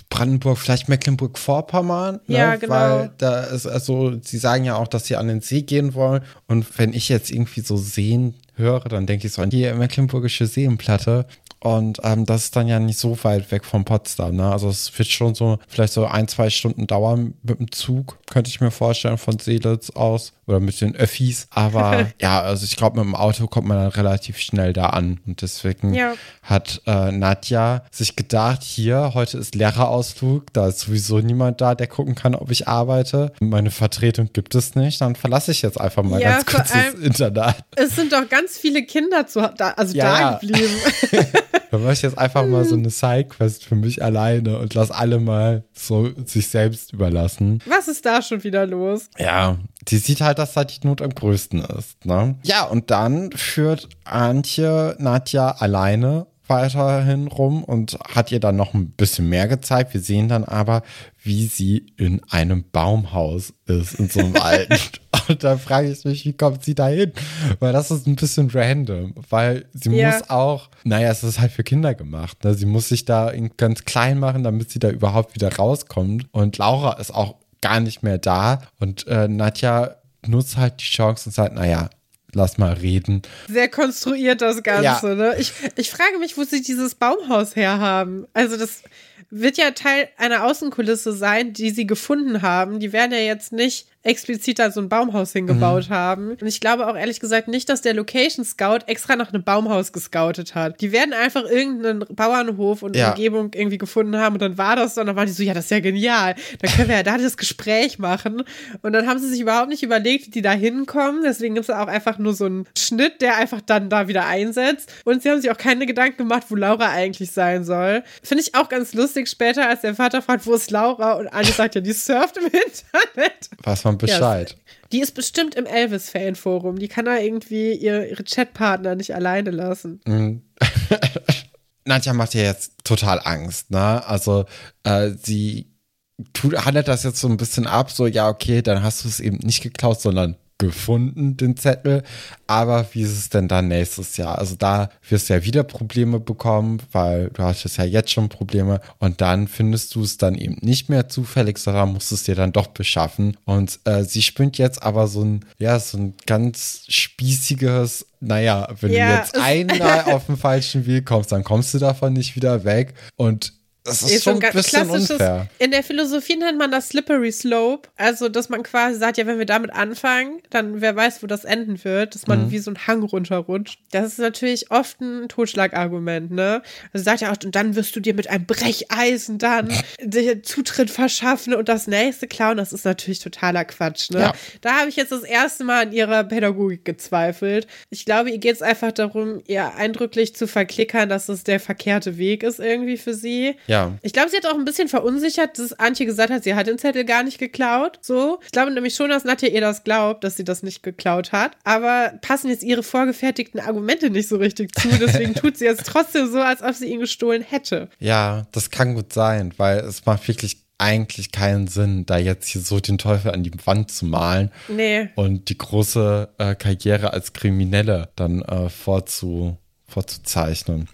Brandenburg, vielleicht Mecklenburg-Vorpommern. Ne? Ja, genau. Weil da ist also, sie sagen ja auch, dass sie an den See gehen wollen. Und wenn ich jetzt irgendwie so Seen höre, dann denke ich so an die Mecklenburgische Seenplatte. Und ähm, das ist dann ja nicht so weit weg von Potsdam. Ne? Also es wird schon so vielleicht so ein, zwei Stunden dauern mit dem Zug, könnte ich mir vorstellen, von Seelitz aus oder mit den Öffis. Aber ja, also ich glaube, mit dem Auto kommt man dann relativ schnell da an. Und deswegen ja. hat äh, Nadja sich gedacht, hier, heute ist Lehrerausflug, da ist sowieso niemand da, der gucken kann, ob ich arbeite. Meine Vertretung gibt es nicht, dann verlasse ich jetzt einfach mal ja, ganz kurz das Internat. Es sind doch ganz viele Kinder zu, da, also ja, da geblieben. Da mache ich jetzt einfach mal so eine Sidequest für mich alleine und lass alle mal so sich selbst überlassen. Was ist da schon wieder los? Ja, die sieht halt, dass da die Not am größten ist. Ne? Ja, und dann führt Antje Nadja alleine weiterhin rum und hat ihr dann noch ein bisschen mehr gezeigt. Wir sehen dann aber, wie sie in einem Baumhaus ist, in so einem alten. und da frage ich mich, wie kommt sie da hin? Weil das ist ein bisschen random, weil sie ja. muss auch, naja, es ist halt für Kinder gemacht. Ne? Sie muss sich da ganz klein machen, damit sie da überhaupt wieder rauskommt. Und Laura ist auch gar nicht mehr da. Und äh, Nadja nutzt halt die Chance und sagt, naja, lass mal reden. Sehr konstruiert das Ganze, ja. ne? Ich, ich frage mich, wo sie dieses Baumhaus herhaben. Also das wird ja Teil einer Außenkulisse sein, die sie gefunden haben. Die werden ja jetzt nicht explizit da so ein Baumhaus hingebaut mhm. haben. Und ich glaube auch ehrlich gesagt nicht, dass der Location Scout extra nach einem Baumhaus gescoutet hat. Die werden einfach irgendeinen Bauernhof und ja. Umgebung irgendwie gefunden haben und dann war das so und dann waren die so, ja, das ist ja genial. Dann können wir ja da das Gespräch machen. Und dann haben sie sich überhaupt nicht überlegt, wie die da hinkommen. Deswegen gibt es auch einfach nur so einen Schnitt, der einfach dann da wieder einsetzt. Und sie haben sich auch keine Gedanken gemacht, wo Laura eigentlich sein soll. Finde ich auch ganz lustig später, als der Vater fragt, wo ist Laura? Und Anne sagt ja, die surft im Internet. Was man Bescheid. Ja, die ist bestimmt im Elvis-Fan-Forum. Die kann da irgendwie ihre, ihre Chatpartner nicht alleine lassen. Mhm. Nadja macht ja jetzt total Angst, ne? Also, äh, sie tut, handelt das jetzt so ein bisschen ab, so, ja, okay, dann hast du es eben nicht geklaut, sondern gefunden, den Zettel. Aber wie ist es denn dann nächstes Jahr? Also da wirst du ja wieder Probleme bekommen, weil du hast ja jetzt schon Probleme und dann findest du es dann eben nicht mehr zufällig, sondern musst es dir dann doch beschaffen. Und äh, sie spinnt jetzt aber so ein, ja, so ein ganz spießiges, naja, wenn ja. du jetzt einmal auf den falschen Weg kommst, dann kommst du davon nicht wieder weg. Und das ist, ist schon ein bisschen unfair. In der Philosophie nennt man das Slippery Slope. Also, dass man quasi sagt, ja, wenn wir damit anfangen, dann wer weiß, wo das enden wird, dass man mhm. wie so ein Hang runterrutscht. Das ist natürlich oft ein Totschlagargument, ne? Also sagt ja auch, und dann wirst du dir mit einem Brecheisen dann den Zutritt verschaffen und das nächste klauen. Das ist natürlich totaler Quatsch, ne? Ja. Da habe ich jetzt das erste Mal an ihrer Pädagogik gezweifelt. Ich glaube, ihr geht es einfach darum, ihr eindrücklich zu verklickern, dass es der verkehrte Weg ist irgendwie für sie. Ja. Ja. Ich glaube, sie hat auch ein bisschen verunsichert, dass Antje gesagt hat, sie hat den Zettel gar nicht geklaut. So. Ich glaube nämlich schon, dass Nadja ihr das glaubt, dass sie das nicht geklaut hat. Aber passen jetzt ihre vorgefertigten Argumente nicht so richtig zu. Deswegen tut sie jetzt trotzdem so, als ob sie ihn gestohlen hätte. Ja, das kann gut sein, weil es macht wirklich eigentlich keinen Sinn, da jetzt hier so den Teufel an die Wand zu malen nee. und die große äh, Karriere als Kriminelle dann äh, vorzu, vorzuzeichnen.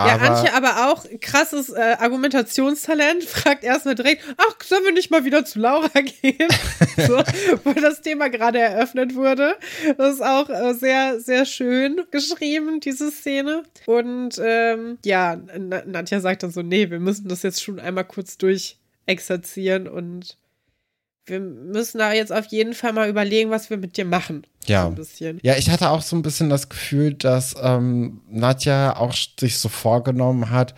Aber ja, Antje aber auch krasses äh, Argumentationstalent, fragt erstmal direkt, ach, sollen wir nicht mal wieder zu Laura gehen? so, wo das Thema gerade eröffnet wurde. Das ist auch äh, sehr, sehr schön geschrieben, diese Szene. Und ähm, ja, Nadja sagt dann so, nee, wir müssen das jetzt schon einmal kurz durchexerzieren und wir müssen da jetzt auf jeden Fall mal überlegen, was wir mit dir machen. Ja. So ja, ich hatte auch so ein bisschen das Gefühl, dass ähm, Nadja auch sich so vorgenommen hat,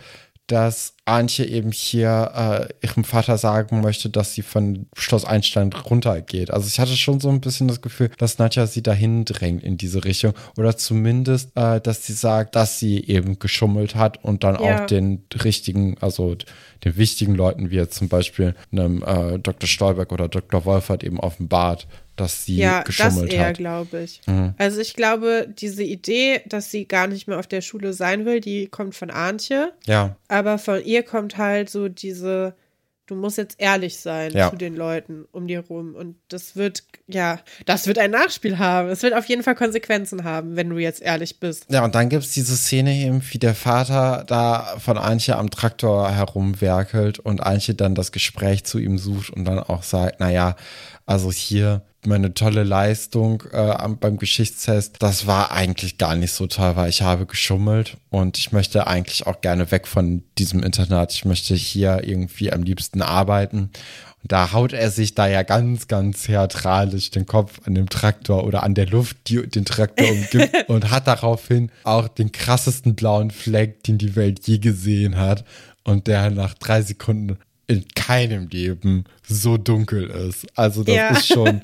dass Antje eben hier äh, ihrem Vater sagen möchte, dass sie von Schloss Einstein runtergeht. Also ich hatte schon so ein bisschen das Gefühl, dass Nadja sie dahin drängt in diese Richtung oder zumindest, äh, dass sie sagt, dass sie eben geschummelt hat und dann ja. auch den richtigen, also den wichtigen Leuten, wie jetzt zum Beispiel einem äh, Dr. Stolberg oder Dr. Wolfert eben offenbart, dass sie ja, geschummelt das eher, hat. glaube ich. Mhm. Also ich glaube, diese Idee, dass sie gar nicht mehr auf der Schule sein will, die kommt von Antje. Ja. Aber von ihr kommt halt so diese, du musst jetzt ehrlich sein ja. zu den Leuten um dir rum. Und das wird, ja, das wird ein Nachspiel haben. Es wird auf jeden Fall Konsequenzen haben, wenn du jetzt ehrlich bist. Ja, und dann gibt es diese Szene eben, wie der Vater da von Antje am Traktor herumwerkelt und Antje dann das Gespräch zu ihm sucht und dann auch sagt, naja, also hier meine tolle Leistung äh, beim Geschichtstest, das war eigentlich gar nicht so toll, weil ich habe geschummelt und ich möchte eigentlich auch gerne weg von diesem Internat. Ich möchte hier irgendwie am liebsten arbeiten. Und da haut er sich da ja ganz, ganz theatralisch den Kopf an dem Traktor oder an der Luft, die den Traktor umgibt und hat daraufhin auch den krassesten blauen Fleck, den die Welt je gesehen hat. Und der nach drei Sekunden in keinem Leben so dunkel ist. Also das ja. ist schon äh,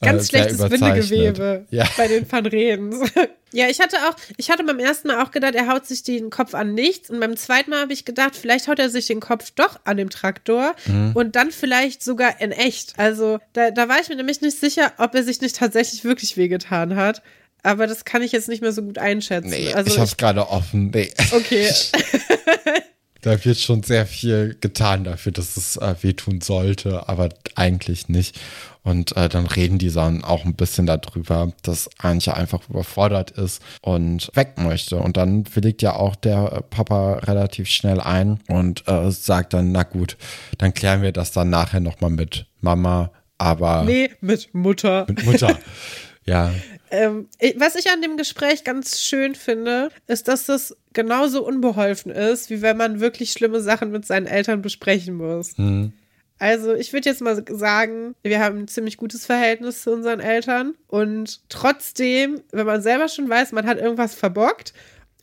ganz schlechtes Bindegewebe ja. bei den Van Redens. ja, ich hatte auch, ich hatte beim ersten Mal auch gedacht, er haut sich den Kopf an nichts und beim zweiten Mal habe ich gedacht, vielleicht haut er sich den Kopf doch an dem Traktor mhm. und dann vielleicht sogar in echt. Also da, da war ich mir nämlich nicht sicher, ob er sich nicht tatsächlich wirklich wehgetan hat. Aber das kann ich jetzt nicht mehr so gut einschätzen. Nee, also ich hab's gerade offen. Nee. Okay. Da wird schon sehr viel getan dafür, dass es äh, wehtun sollte, aber eigentlich nicht. Und äh, dann reden die dann auch ein bisschen darüber, dass Antje einfach überfordert ist und weg möchte. Und dann willigt ja auch der Papa relativ schnell ein und äh, sagt dann, na gut, dann klären wir das dann nachher nochmal mit Mama, aber. Nee, mit Mutter. Mit Mutter. ja. Ähm, was ich an dem Gespräch ganz schön finde, ist, dass das genauso unbeholfen ist, wie wenn man wirklich schlimme Sachen mit seinen Eltern besprechen muss. Mhm. Also ich würde jetzt mal sagen, wir haben ein ziemlich gutes Verhältnis zu unseren Eltern und trotzdem, wenn man selber schon weiß, man hat irgendwas verbockt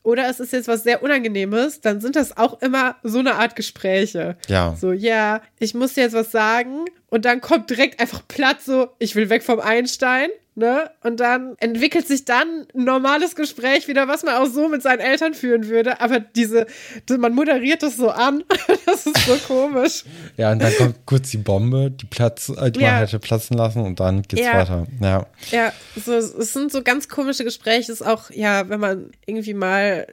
oder es ist jetzt was sehr Unangenehmes, dann sind das auch immer so eine Art Gespräche. Ja. So, ja, ich muss dir jetzt was sagen und dann kommt direkt einfach Platz so, ich will weg vom Einstein ne? Und dann entwickelt sich dann ein normales Gespräch wieder, was man auch so mit seinen Eltern führen würde. Aber diese, man moderiert das so an. das ist so komisch. Ja, und dann kommt kurz die Bombe, die Platz, äh, die ja. man hätte platzen lassen und dann geht's ja. weiter. Ja. Ja, so, es sind so ganz komische Gespräche. Es ist auch, ja, wenn man irgendwie mal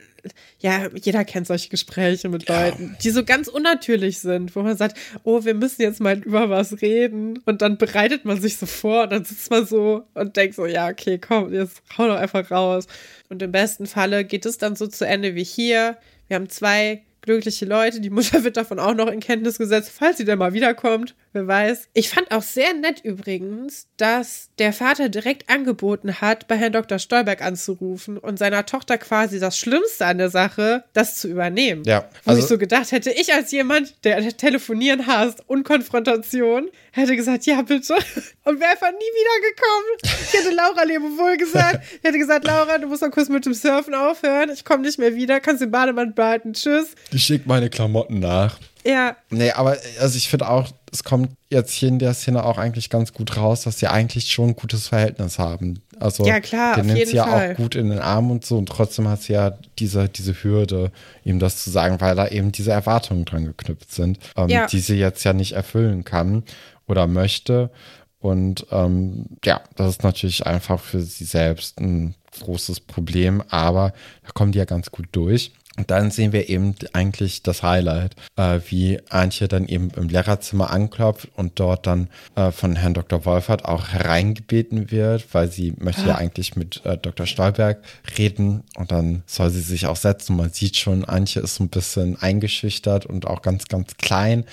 ja, jeder kennt solche Gespräche mit Leuten, die so ganz unnatürlich sind, wo man sagt, oh, wir müssen jetzt mal über was reden und dann bereitet man sich so vor und dann sitzt man so und denkt so, ja, okay, komm, jetzt hau doch einfach raus. Und im besten Falle geht es dann so zu Ende wie hier. Wir haben zwei glückliche Leute. Die Mutter wird davon auch noch in Kenntnis gesetzt, falls sie dann mal wiederkommt. Wer weiß. Ich fand auch sehr nett übrigens, dass der Vater direkt angeboten hat, bei Herrn Dr. Stolberg anzurufen und seiner Tochter quasi das Schlimmste an der Sache, das zu übernehmen. Ja. Wo also, ich so gedacht hätte, ich als jemand, der telefonieren hasst und Konfrontation, hätte gesagt, ja bitte. Und wäre einfach nie wiedergekommen. Ich hätte Laura Lebewohl gesagt. Ich hätte gesagt, Laura, du musst noch kurz mit dem Surfen aufhören. Ich komme nicht mehr wieder. Kannst den Bademann behalten. Tschüss. Ich schicke meine Klamotten nach. Ja. Nee, aber also ich finde auch, es kommt jetzt hier in der Szene auch eigentlich ganz gut raus, dass sie eigentlich schon ein gutes Verhältnis haben. Also ja, klar, den nimmt sie ja Fall. auch gut in den Arm und so und trotzdem hat sie ja diese, diese Hürde, ihm das zu sagen, weil da eben diese Erwartungen dran geknüpft sind, ähm, ja. die sie jetzt ja nicht erfüllen kann oder möchte. Und ähm, ja, das ist natürlich einfach für sie selbst ein großes Problem, aber da kommen die ja ganz gut durch. Und dann sehen wir eben eigentlich das Highlight, äh, wie Antje dann eben im Lehrerzimmer anklopft und dort dann äh, von Herrn Dr. Wolfert auch hereingebeten wird, weil sie möchte ah. ja eigentlich mit äh, Dr. Stolberg reden und dann soll sie sich auch setzen. Man sieht schon, Antje ist so ein bisschen eingeschüchtert und auch ganz, ganz klein.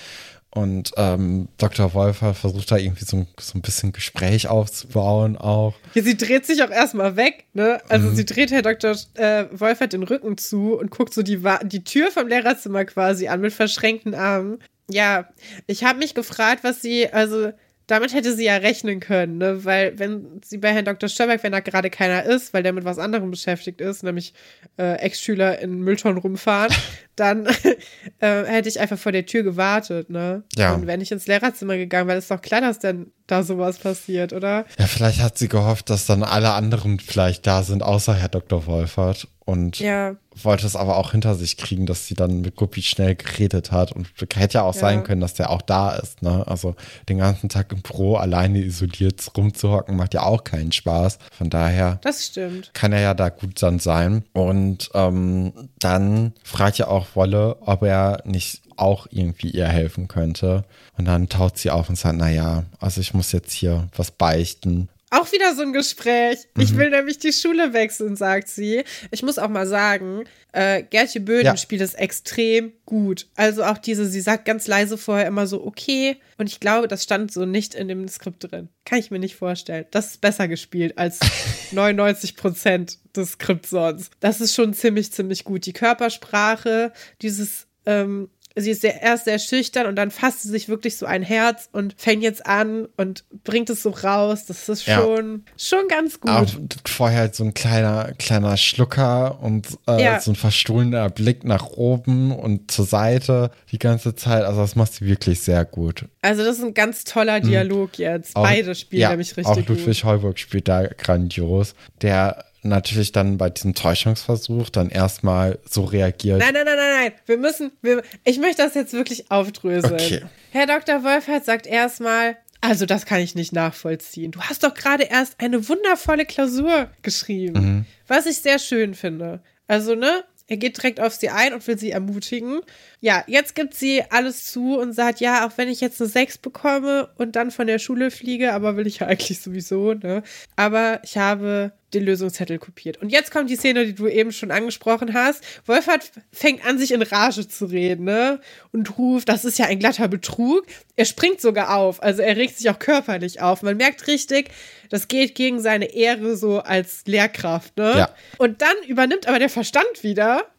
Und ähm, Dr. Wolfer versucht da irgendwie so, so ein bisschen Gespräch aufzubauen auch. Ja, sie dreht sich auch erstmal weg, ne? Also mhm. sie dreht Herr Dr. Äh, Wolfer den Rücken zu und guckt so die, die Tür vom Lehrerzimmer quasi an mit verschränkten Armen. Ja, ich habe mich gefragt, was sie, also damit hätte sie ja rechnen können, ne? weil wenn sie bei Herrn Dr. Störberg, wenn da gerade keiner ist, weil der mit was anderem beschäftigt ist, nämlich äh, Ex-Schüler in Mülltonnen rumfahren, dann äh, hätte ich einfach vor der Tür gewartet, ne? Ja. Und wäre nicht ins Lehrerzimmer gegangen, weil es ist doch klar, dass dann da sowas passiert, oder? Ja, vielleicht hat sie gehofft, dass dann alle anderen vielleicht da sind, außer Herr Dr. Wolfert. Und ja. wollte es aber auch hinter sich kriegen, dass sie dann mit Guppi schnell geredet hat. Und hätte ja auch ja. sein können, dass der auch da ist. Ne? Also den ganzen Tag im Pro alleine isoliert rumzuhocken, macht ja auch keinen Spaß. Von daher. Das stimmt. Kann er ja da gut dann sein. Und ähm, dann fragt ja auch Wolle, ob er nicht auch irgendwie ihr helfen könnte. Und dann taut sie auf und sagt, naja, also ich muss jetzt hier was beichten. Auch wieder so ein Gespräch. Mhm. Ich will nämlich die Schule wechseln, sagt sie. Ich muss auch mal sagen, äh, Gertje Böden ja. spielt es extrem gut. Also auch diese, sie sagt ganz leise vorher immer so, okay. Und ich glaube, das stand so nicht in dem Skript drin. Kann ich mir nicht vorstellen. Das ist besser gespielt als 99 Prozent des Skripts sonst. Das ist schon ziemlich, ziemlich gut. Die Körpersprache, dieses ähm, sie ist sehr, erst sehr schüchtern und dann fasst sie sich wirklich so ein Herz und fängt jetzt an und bringt es so raus. Das ist schon, ja. schon ganz gut. Auch vorher halt so ein kleiner, kleiner Schlucker und äh, ja. so ein verstohlener Blick nach oben und zur Seite die ganze Zeit. Also das macht sie wirklich sehr gut. Also das ist ein ganz toller mhm. Dialog mhm. jetzt. Beide auch, spielen ja, nämlich richtig gut. Auch Ludwig. Heuburg spielt da grandios. Der natürlich dann bei diesem Täuschungsversuch dann erstmal so reagiert. Nein, nein, nein, nein, nein. Wir müssen, wir, ich möchte das jetzt wirklich aufdröseln. Okay. Herr Dr. Wolfert sagt erstmal, also das kann ich nicht nachvollziehen. Du hast doch gerade erst eine wundervolle Klausur geschrieben, mhm. was ich sehr schön finde. Also, ne, er geht direkt auf sie ein und will sie ermutigen. Ja, jetzt gibt sie alles zu und sagt, ja, auch wenn ich jetzt eine 6 bekomme und dann von der Schule fliege, aber will ich ja eigentlich sowieso, ne? Aber ich habe den Lösungszettel kopiert. Und jetzt kommt die Szene, die du eben schon angesprochen hast. Wolfert fängt an, sich in Rage zu reden, ne? Und ruft, das ist ja ein glatter Betrug. Er springt sogar auf, also er regt sich auch körperlich auf. Man merkt richtig, das geht gegen seine Ehre so als Lehrkraft, ne? Ja. Und dann übernimmt aber der Verstand wieder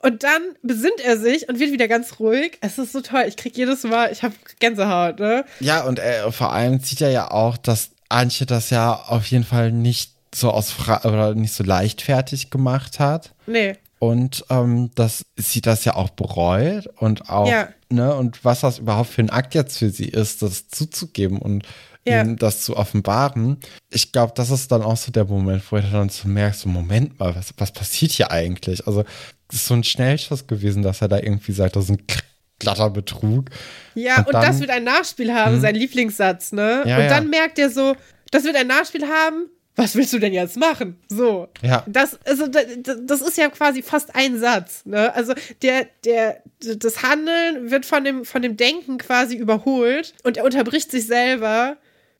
und dann besinnt er sich und wird wieder ganz ruhig. Es ist so toll. Ich krieg jedes Mal, ich habe Gänsehaut, ne? Ja, und äh, vor allem sieht er ja auch, dass Antje das ja auf jeden Fall nicht so aus Fra oder nicht so leichtfertig gemacht hat. Nee. Und ähm, dass sie das ja auch bereut und auch, ja. ne, und was das überhaupt für ein Akt jetzt für sie ist, das zuzugeben und ja. ihm das zu offenbaren. Ich glaube, das ist dann auch so der Moment, wo du dann so merkst, so Moment mal, was, was passiert hier eigentlich? Also ist so ein Schnellschuss gewesen, dass er da irgendwie sagt, das ist ein glatter Betrug. Ja, und, und dann, das wird ein Nachspiel haben, hm. sein Lieblingssatz, ne? Ja, und dann ja. merkt er so, das wird ein Nachspiel haben. Was willst du denn jetzt machen? So. Ja. Das, also, das ist ja quasi fast ein Satz. Ne? Also, der, der, das Handeln wird von dem, von dem Denken quasi überholt und er unterbricht sich selber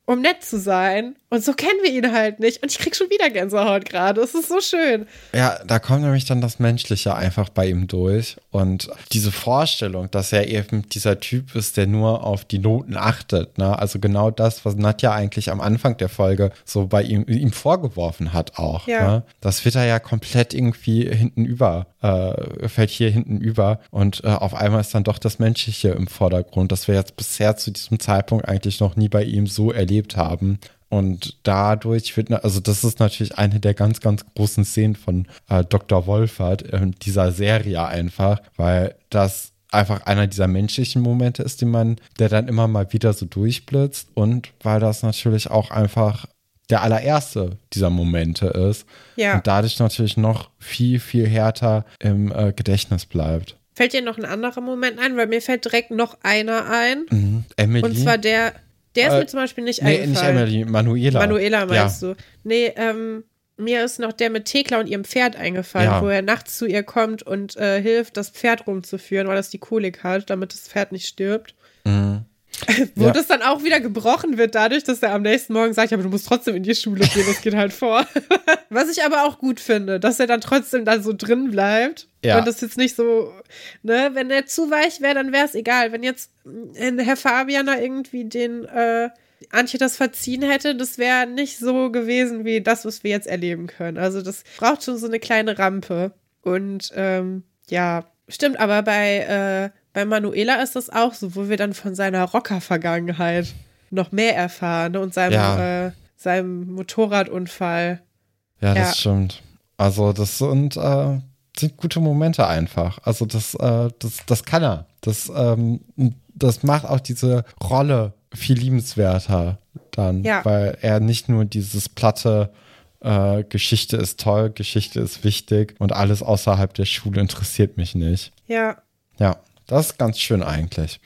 um nett zu sein. Und so kennen wir ihn halt nicht. Und ich krieg schon wieder Gänsehaut gerade. Es ist so schön. Ja, da kommt nämlich dann das Menschliche einfach bei ihm durch. Und diese Vorstellung, dass er eben dieser Typ ist, der nur auf die Noten achtet. Ne? Also genau das, was Nadja eigentlich am Anfang der Folge so bei ihm, ihm vorgeworfen hat auch. Ja. Ne? Das wird er ja komplett irgendwie hinten über, äh, fällt hier hinten über. Und äh, auf einmal ist dann doch das Menschliche im Vordergrund, das wir jetzt bisher zu diesem Zeitpunkt eigentlich noch nie bei ihm so erlebt haben. Und dadurch wird, also das ist natürlich eine der ganz, ganz großen Szenen von äh, Dr. Wolfert in dieser Serie einfach, weil das einfach einer dieser menschlichen Momente ist, die man, der dann immer mal wieder so durchblitzt und weil das natürlich auch einfach der allererste dieser Momente ist ja. und dadurch natürlich noch viel, viel härter im äh, Gedächtnis bleibt. Fällt dir noch ein anderer Moment ein? Weil mir fällt direkt noch einer ein. Mhm. Emily. Und zwar der, der ist äh, mir zum Beispiel nicht nee, eingefallen. Nee, nicht Emily, Manuela. Manuela meinst ja. du? Nee, ähm, mir ist noch der mit Thekla und ihrem Pferd eingefallen, ja. wo er nachts zu ihr kommt und äh, hilft, das Pferd rumzuführen, weil das die Kolik hat, damit das Pferd nicht stirbt. Mhm. Wo ja. das dann auch wieder gebrochen wird, dadurch, dass er am nächsten Morgen sagt, aber du musst trotzdem in die Schule gehen, das geht halt vor. Was ich aber auch gut finde, dass er dann trotzdem da so drin bleibt. Ja. Und das jetzt nicht so, ne, wenn er zu weich wäre, dann wäre es egal. Wenn jetzt äh, Herr Fabianer irgendwie den äh, Antje das verziehen hätte, das wäre nicht so gewesen wie das, was wir jetzt erleben können. Also das braucht schon so eine kleine Rampe. Und ähm, ja, stimmt, aber bei äh, bei Manuela ist das auch so, wo wir dann von seiner Rocker-Vergangenheit noch mehr erfahren ne? und seinem, ja. äh, seinem Motorradunfall. Ja, das ja. stimmt. Also, das sind, äh, sind gute Momente einfach. Also, das, äh, das, das kann er. Das, ähm, das macht auch diese Rolle viel liebenswerter dann, ja. weil er nicht nur dieses platte äh, Geschichte ist toll, Geschichte ist wichtig und alles außerhalb der Schule interessiert mich nicht. Ja. Ja. Das ist ganz schön eigentlich.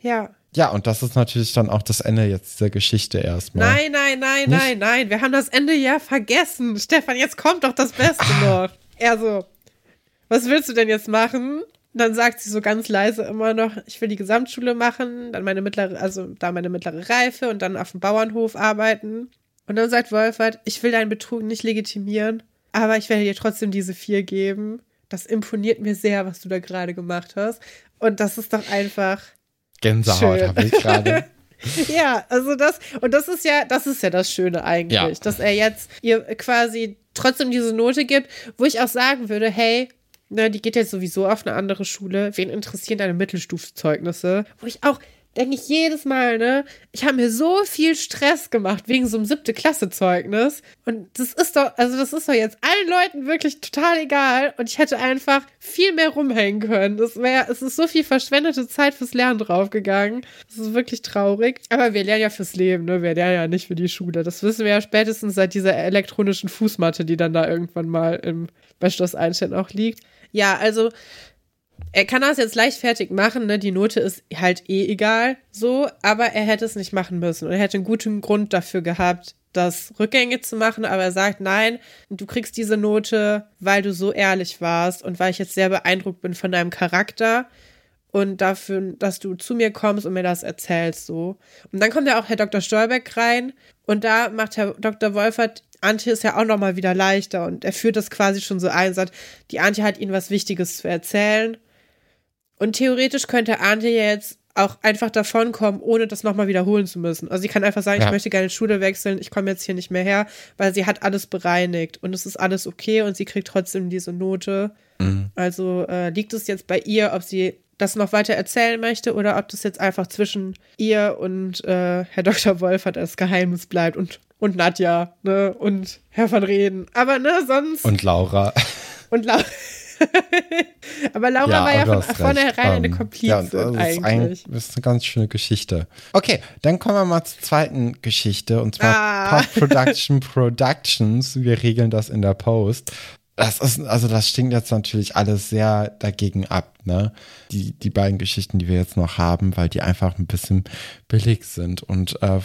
Ja. Ja, und das ist natürlich dann auch das Ende jetzt der Geschichte erstmal. Nein, nein, nein, Nicht? nein, nein. Wir haben das Ende ja vergessen. Stefan, jetzt kommt doch das Beste noch. Er so, was willst du denn jetzt machen? dann sagt sie so ganz leise immer noch, ich will die Gesamtschule machen, dann meine mittlere, also da meine mittlere Reife und dann auf dem Bauernhof arbeiten. Und dann sagt Wolfert, ich will deinen Betrug nicht legitimieren, aber ich werde dir trotzdem diese vier geben. Das imponiert mir sehr, was du da gerade gemacht hast. Und das ist doch einfach. Gänsehaut habe ich gerade. ja, also das, und das ist ja, das ist ja das Schöne eigentlich, ja. dass er jetzt ihr quasi trotzdem diese Note gibt, wo ich auch sagen würde, hey, ne, die geht jetzt sowieso auf eine andere Schule, wen interessieren deine Mittelstufzeugnisse? Wo ich auch, denke ich jedes Mal, ne? Ich habe mir so viel Stress gemacht wegen so einem siebte Klasse Zeugnis und das ist doch, also das ist doch jetzt allen Leuten wirklich total egal und ich hätte einfach viel mehr rumhängen können. Das wäre, es ist so viel verschwendete Zeit fürs Lernen draufgegangen. Das ist wirklich traurig. Aber wir lernen ja fürs Leben, ne? Wir lernen ja nicht für die Schule. Das wissen wir ja spätestens seit dieser elektronischen Fußmatte, die dann da irgendwann mal im bei Schloss Einstein auch liegt. Ja, also er kann das jetzt leichtfertig machen, ne? Die Note ist halt eh egal, so, aber er hätte es nicht machen müssen und er hätte einen guten Grund dafür gehabt, das rückgängig zu machen, aber er sagt, nein, du kriegst diese Note, weil du so ehrlich warst und weil ich jetzt sehr beeindruckt bin von deinem Charakter und dafür, dass du zu mir kommst und mir das erzählst, so. Und dann kommt ja auch Herr Dr. Stolbeck rein und da macht Herr Dr. Wolfert Antje ist ja auch nochmal wieder leichter und er führt das quasi schon so ein, sagt, die Antje hat ihnen was Wichtiges zu erzählen. Und theoretisch könnte Antje jetzt auch einfach davonkommen, ohne das nochmal wiederholen zu müssen. Also sie kann einfach sagen, ja. ich möchte gerne Schule wechseln, ich komme jetzt hier nicht mehr her, weil sie hat alles bereinigt und es ist alles okay und sie kriegt trotzdem diese Note. Mhm. Also äh, liegt es jetzt bei ihr, ob sie das noch weiter erzählen möchte oder ob das jetzt einfach zwischen ihr und äh, Herr Dr. Wolfert als Geheimnis bleibt und, und Nadja, ne, und Herr van Reden. Aber ne, sonst. Und Laura. Und Laura. Aber Laura ja, war ja von vornherein eine ähm, Komplizin ja, das eigentlich. das ist eine ganz schöne Geschichte. Okay, dann kommen wir mal zur zweiten Geschichte und zwar ah. Post-Production Productions. Wir regeln das in der Post. Das ist, also das stinkt jetzt natürlich alles sehr dagegen ab, ne? Die, die beiden Geschichten, die wir jetzt noch haben, weil die einfach ein bisschen billig sind und äh,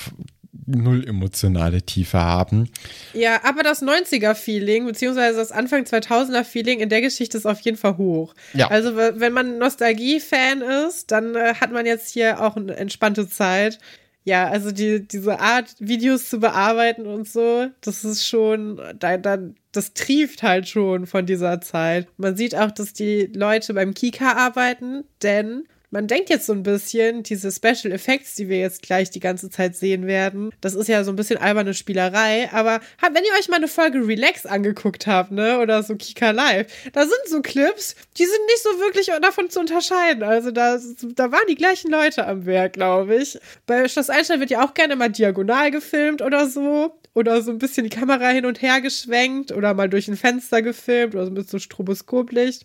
null emotionale Tiefe haben. Ja, aber das 90er-Feeling, beziehungsweise das Anfang 2000er-Feeling in der Geschichte ist auf jeden Fall hoch. Ja. Also, wenn man Nostalgie-Fan ist, dann äh, hat man jetzt hier auch eine entspannte Zeit. Ja, also die, diese Art, Videos zu bearbeiten und so, das ist schon, da, da, das trieft halt schon von dieser Zeit. Man sieht auch, dass die Leute beim Kika arbeiten, denn man denkt jetzt so ein bisschen, diese Special Effects, die wir jetzt gleich die ganze Zeit sehen werden, das ist ja so ein bisschen alberne Spielerei, aber wenn ihr euch mal eine Folge Relax angeguckt habt, ne, oder so Kika Live, da sind so Clips, die sind nicht so wirklich davon zu unterscheiden. Also da, da waren die gleichen Leute am Werk, glaube ich. Bei Schloss Einstein wird ja auch gerne mal diagonal gefilmt oder so. Oder so ein bisschen die Kamera hin und her geschwenkt oder mal durch ein Fenster gefilmt oder so mit so Stroboskoplicht.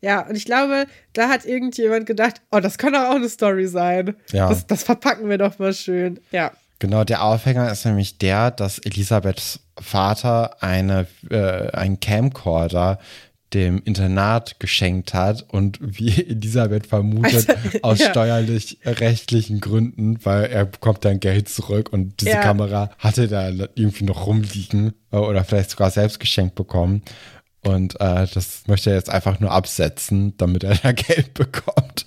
Ja, und ich glaube, da hat irgendjemand gedacht, oh, das kann doch auch eine Story sein. Ja. Das, das verpacken wir doch mal schön. Ja. Genau, der Aufhänger ist nämlich der, dass Elisabeths Vater eine, äh, einen Camcorder dem Internat geschenkt hat und wie Elisabeth vermutet, also, aus ja. steuerlich-rechtlichen Gründen, weil er bekommt dann Geld zurück und diese ja. Kamera hatte da irgendwie noch rumliegen äh, oder vielleicht sogar selbst geschenkt bekommen. Und äh, das möchte er jetzt einfach nur absetzen, damit er da Geld bekommt.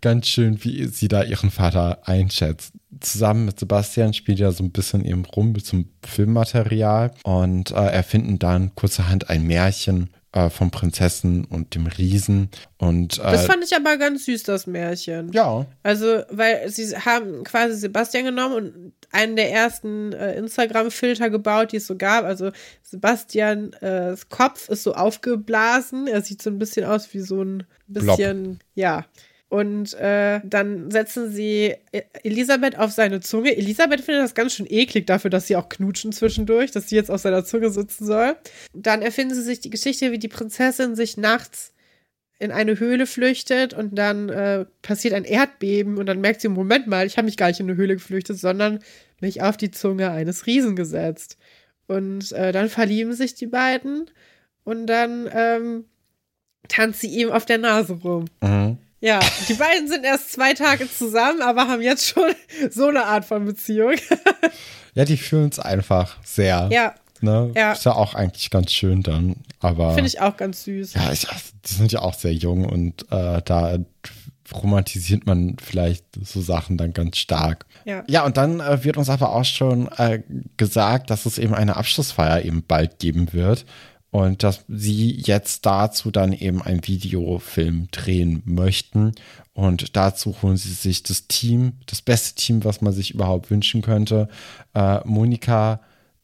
Ganz schön, wie sie da ihren Vater einschätzt. Zusammen mit Sebastian spielt er so ein bisschen eben rum mit zum Filmmaterial und äh, erfinden dann kurzerhand ein Märchen äh, vom Prinzessin und dem Riesen. Und, äh, das fand ich aber ganz süß, das Märchen. Ja. Also, weil sie haben quasi Sebastian genommen und einen der ersten äh, Instagram-Filter gebaut, die es so gab. Also Sebastians äh, Kopf ist so aufgeblasen. Er sieht so ein bisschen aus wie so ein bisschen, Blob. ja. Und äh, dann setzen sie e-, Elisabeth auf seine Zunge. Elisabeth findet das ganz schön eklig dafür, dass sie auch knutschen zwischendurch, dass sie jetzt auf seiner Zunge sitzen soll. Dann erfinden sie sich die Geschichte, wie die Prinzessin sich nachts in eine Höhle flüchtet und dann äh, passiert ein Erdbeben und dann merkt sie, Moment mal, ich habe mich gar nicht in eine Höhle geflüchtet, sondern mich auf die Zunge eines Riesen gesetzt. Und äh, dann verlieben sich die beiden und dann ähm, tanzt sie ihm auf der Nase rum. Mhm. Ja, die beiden sind erst zwei Tage zusammen, aber haben jetzt schon so eine Art von Beziehung. ja, die fühlen es einfach sehr. Ja. Ne? ja. Ist ja auch eigentlich ganz schön dann. Aber. Finde ich auch ganz süß. Ja, ich, die sind ja auch sehr jung und äh, da romantisiert man vielleicht so Sachen dann ganz stark. Ja, ja und dann äh, wird uns aber auch schon äh, gesagt, dass es eben eine Abschlussfeier eben bald geben wird und dass sie jetzt dazu dann eben ein Videofilm drehen möchten. Und dazu holen sie sich das Team, das beste Team, was man sich überhaupt wünschen könnte. Äh, Monika,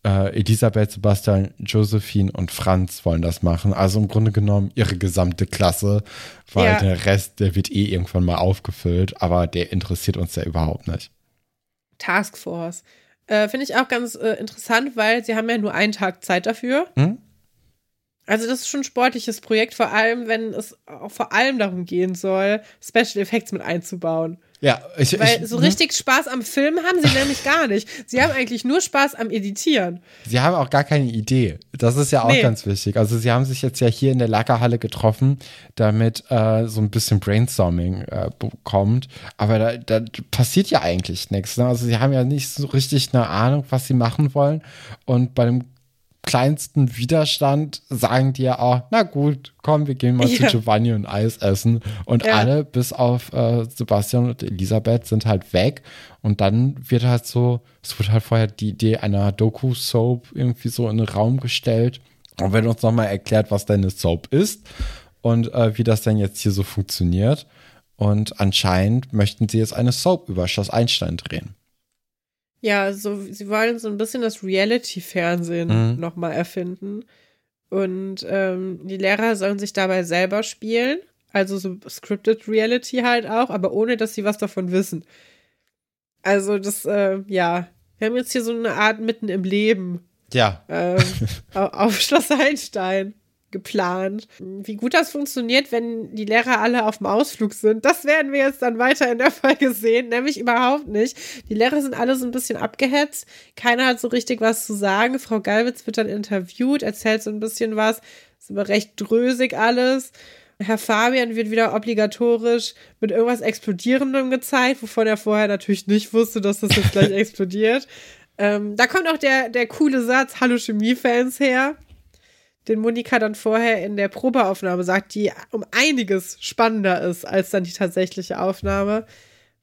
äh, Elisabeth, Sebastian, Josephine und Franz wollen das machen. Also im Grunde genommen ihre gesamte Klasse, weil ja. der Rest, der wird eh irgendwann mal aufgefüllt, aber der interessiert uns ja überhaupt nicht. Taskforce. Äh, Finde ich auch ganz äh, interessant, weil sie haben ja nur einen Tag Zeit dafür. Hm? Also das ist schon ein sportliches Projekt, vor allem wenn es auch vor allem darum gehen soll, Special Effects mit einzubauen. Ja, ich, Weil ich, so richtig Spaß am Film haben sie nämlich gar nicht. Sie haben eigentlich nur Spaß am Editieren. Sie haben auch gar keine Idee. Das ist ja auch nee. ganz wichtig. Also sie haben sich jetzt ja hier in der Lackerhalle getroffen, damit äh, so ein bisschen Brainstorming äh, kommt. Aber da, da passiert ja eigentlich nichts. Ne? Also sie haben ja nicht so richtig eine Ahnung, was sie machen wollen. Und bei dem kleinsten Widerstand sagen die ja auch, na gut, komm, wir gehen mal ja. zu Giovanni und Eis essen. Und ja. alle, bis auf äh, Sebastian und Elisabeth, sind halt weg. Und dann wird halt so, es wird halt vorher die Idee einer Doku-Soap irgendwie so in den Raum gestellt. Und wenn uns nochmal erklärt, was denn eine Soap ist und äh, wie das denn jetzt hier so funktioniert. Und anscheinend möchten sie jetzt eine Soap über Schloss Einstein drehen. Ja, so, sie wollen so ein bisschen das Reality-Fernsehen mhm. nochmal erfinden. Und ähm, die Lehrer sollen sich dabei selber spielen. Also so scripted Reality halt auch, aber ohne, dass sie was davon wissen. Also das, äh, ja, wir haben jetzt hier so eine Art mitten im Leben. Ja. Ähm, auf Schloss Einstein geplant. Wie gut das funktioniert, wenn die Lehrer alle auf dem Ausflug sind, das werden wir jetzt dann weiter in der Folge sehen, nämlich überhaupt nicht. Die Lehrer sind alle so ein bisschen abgehetzt, keiner hat so richtig was zu sagen. Frau Galwitz wird dann interviewt, erzählt so ein bisschen was, ist aber recht drösig alles. Herr Fabian wird wieder obligatorisch mit irgendwas Explodierendem gezeigt, wovon er vorher natürlich nicht wusste, dass das jetzt gleich explodiert. Ähm, da kommt auch der, der coole Satz, Hallo Chemie-Fans her den Monika dann vorher in der Probeaufnahme sagt, die um einiges spannender ist als dann die tatsächliche Aufnahme,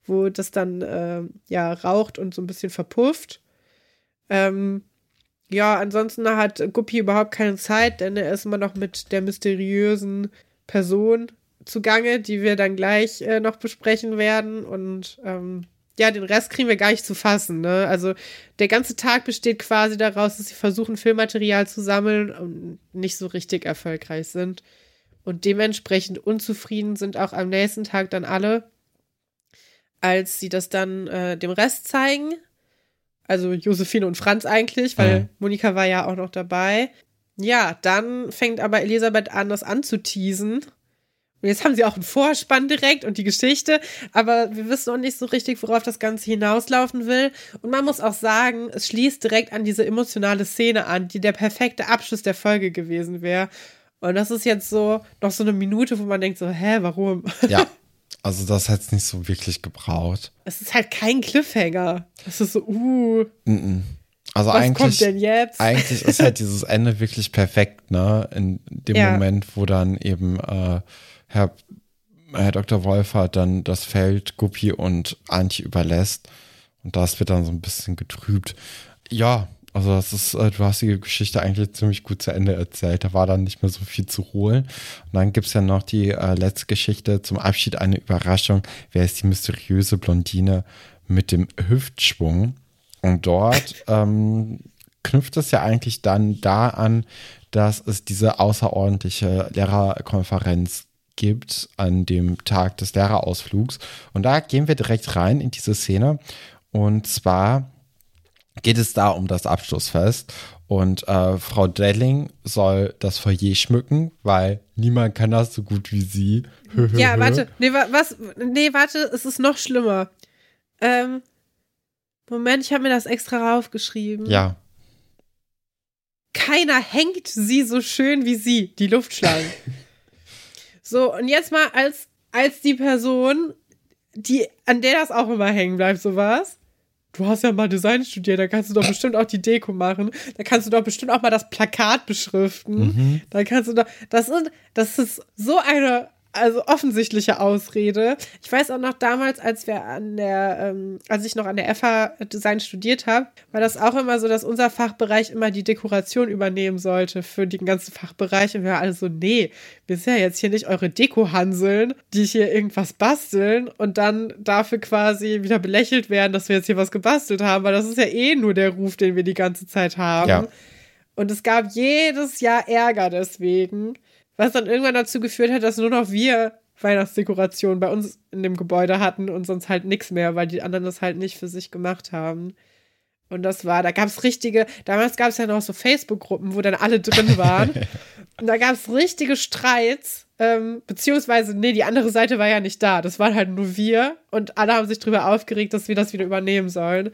wo das dann äh, ja raucht und so ein bisschen verpufft. Ähm, ja, ansonsten hat Guppi überhaupt keine Zeit, denn er ist immer noch mit der mysteriösen Person zugange, die wir dann gleich äh, noch besprechen werden. Und ähm, ja, den Rest kriegen wir gar nicht zu fassen. Ne? Also der ganze Tag besteht quasi daraus, dass sie versuchen, Filmmaterial zu sammeln und nicht so richtig erfolgreich sind. Und dementsprechend unzufrieden sind auch am nächsten Tag dann alle, als sie das dann äh, dem Rest zeigen. Also Josephine und Franz eigentlich, weil mhm. Monika war ja auch noch dabei. Ja, dann fängt aber Elisabeth an, das anzuteasen jetzt haben sie auch einen Vorspann direkt und die Geschichte, aber wir wissen noch nicht so richtig, worauf das Ganze hinauslaufen will. Und man muss auch sagen, es schließt direkt an diese emotionale Szene an, die der perfekte Abschluss der Folge gewesen wäre. Und das ist jetzt so noch so eine Minute, wo man denkt so, hä, warum? Ja. Also das hat es nicht so wirklich gebraucht. Es ist halt kein Cliffhanger. Es ist so, uh. Mm -mm. Also Was eigentlich, kommt denn jetzt? eigentlich ist halt dieses Ende wirklich perfekt, ne? In dem ja. Moment, wo dann eben äh, Herr, Herr Dr. Wolfer dann das Feld Guppi und Antje überlässt. Und das wird dann so ein bisschen getrübt. Ja, also das ist, äh, du hast die Geschichte eigentlich ziemlich gut zu Ende erzählt. Da war dann nicht mehr so viel zu holen. Und dann gibt es ja noch die äh, letzte Geschichte zum Abschied, eine Überraschung. Wer ist die mysteriöse Blondine mit dem Hüftschwung? Und dort ähm, knüpft es ja eigentlich dann da an, dass es diese außerordentliche Lehrerkonferenz gibt an dem Tag des Lehrerausflugs. Und da gehen wir direkt rein in diese Szene. Und zwar geht es da um das Abschlussfest. Und äh, Frau Delling soll das Foyer schmücken, weil niemand kann das so gut wie sie. ja, warte, nee, was, nee, warte, es ist noch schlimmer. Ähm, Moment, ich habe mir das extra raufgeschrieben. Ja. Keiner hängt sie so schön wie sie, die Luftschlangen. So, und jetzt mal als, als die Person, die, an der das auch immer hängen bleibt, sowas. Du hast ja mal Design studiert, da kannst du doch bestimmt auch die Deko machen. Da kannst du doch bestimmt auch mal das Plakat beschriften. Mhm. Da kannst du doch, das ist, das ist so eine also offensichtliche Ausrede. Ich weiß auch noch damals, als wir an der, ähm, als ich noch an der FH Design studiert habe, war das auch immer so, dass unser Fachbereich immer die Dekoration übernehmen sollte für den ganzen Fachbereich. Und wir waren alle so, nee, wir sind ja jetzt hier nicht eure Deko-Hanseln, die hier irgendwas basteln und dann dafür quasi wieder belächelt werden, dass wir jetzt hier was gebastelt haben, weil das ist ja eh nur der Ruf, den wir die ganze Zeit haben. Ja. Und es gab jedes Jahr Ärger deswegen. Was dann irgendwann dazu geführt hat, dass nur noch wir Weihnachtsdekorationen bei uns in dem Gebäude hatten und sonst halt nichts mehr, weil die anderen das halt nicht für sich gemacht haben. Und das war, da gab es richtige, damals gab es ja noch so Facebook-Gruppen, wo dann alle drin waren. und da gab es richtige Streits, ähm, beziehungsweise, nee, die andere Seite war ja nicht da. Das waren halt nur wir und alle haben sich darüber aufgeregt, dass wir das wieder übernehmen sollen.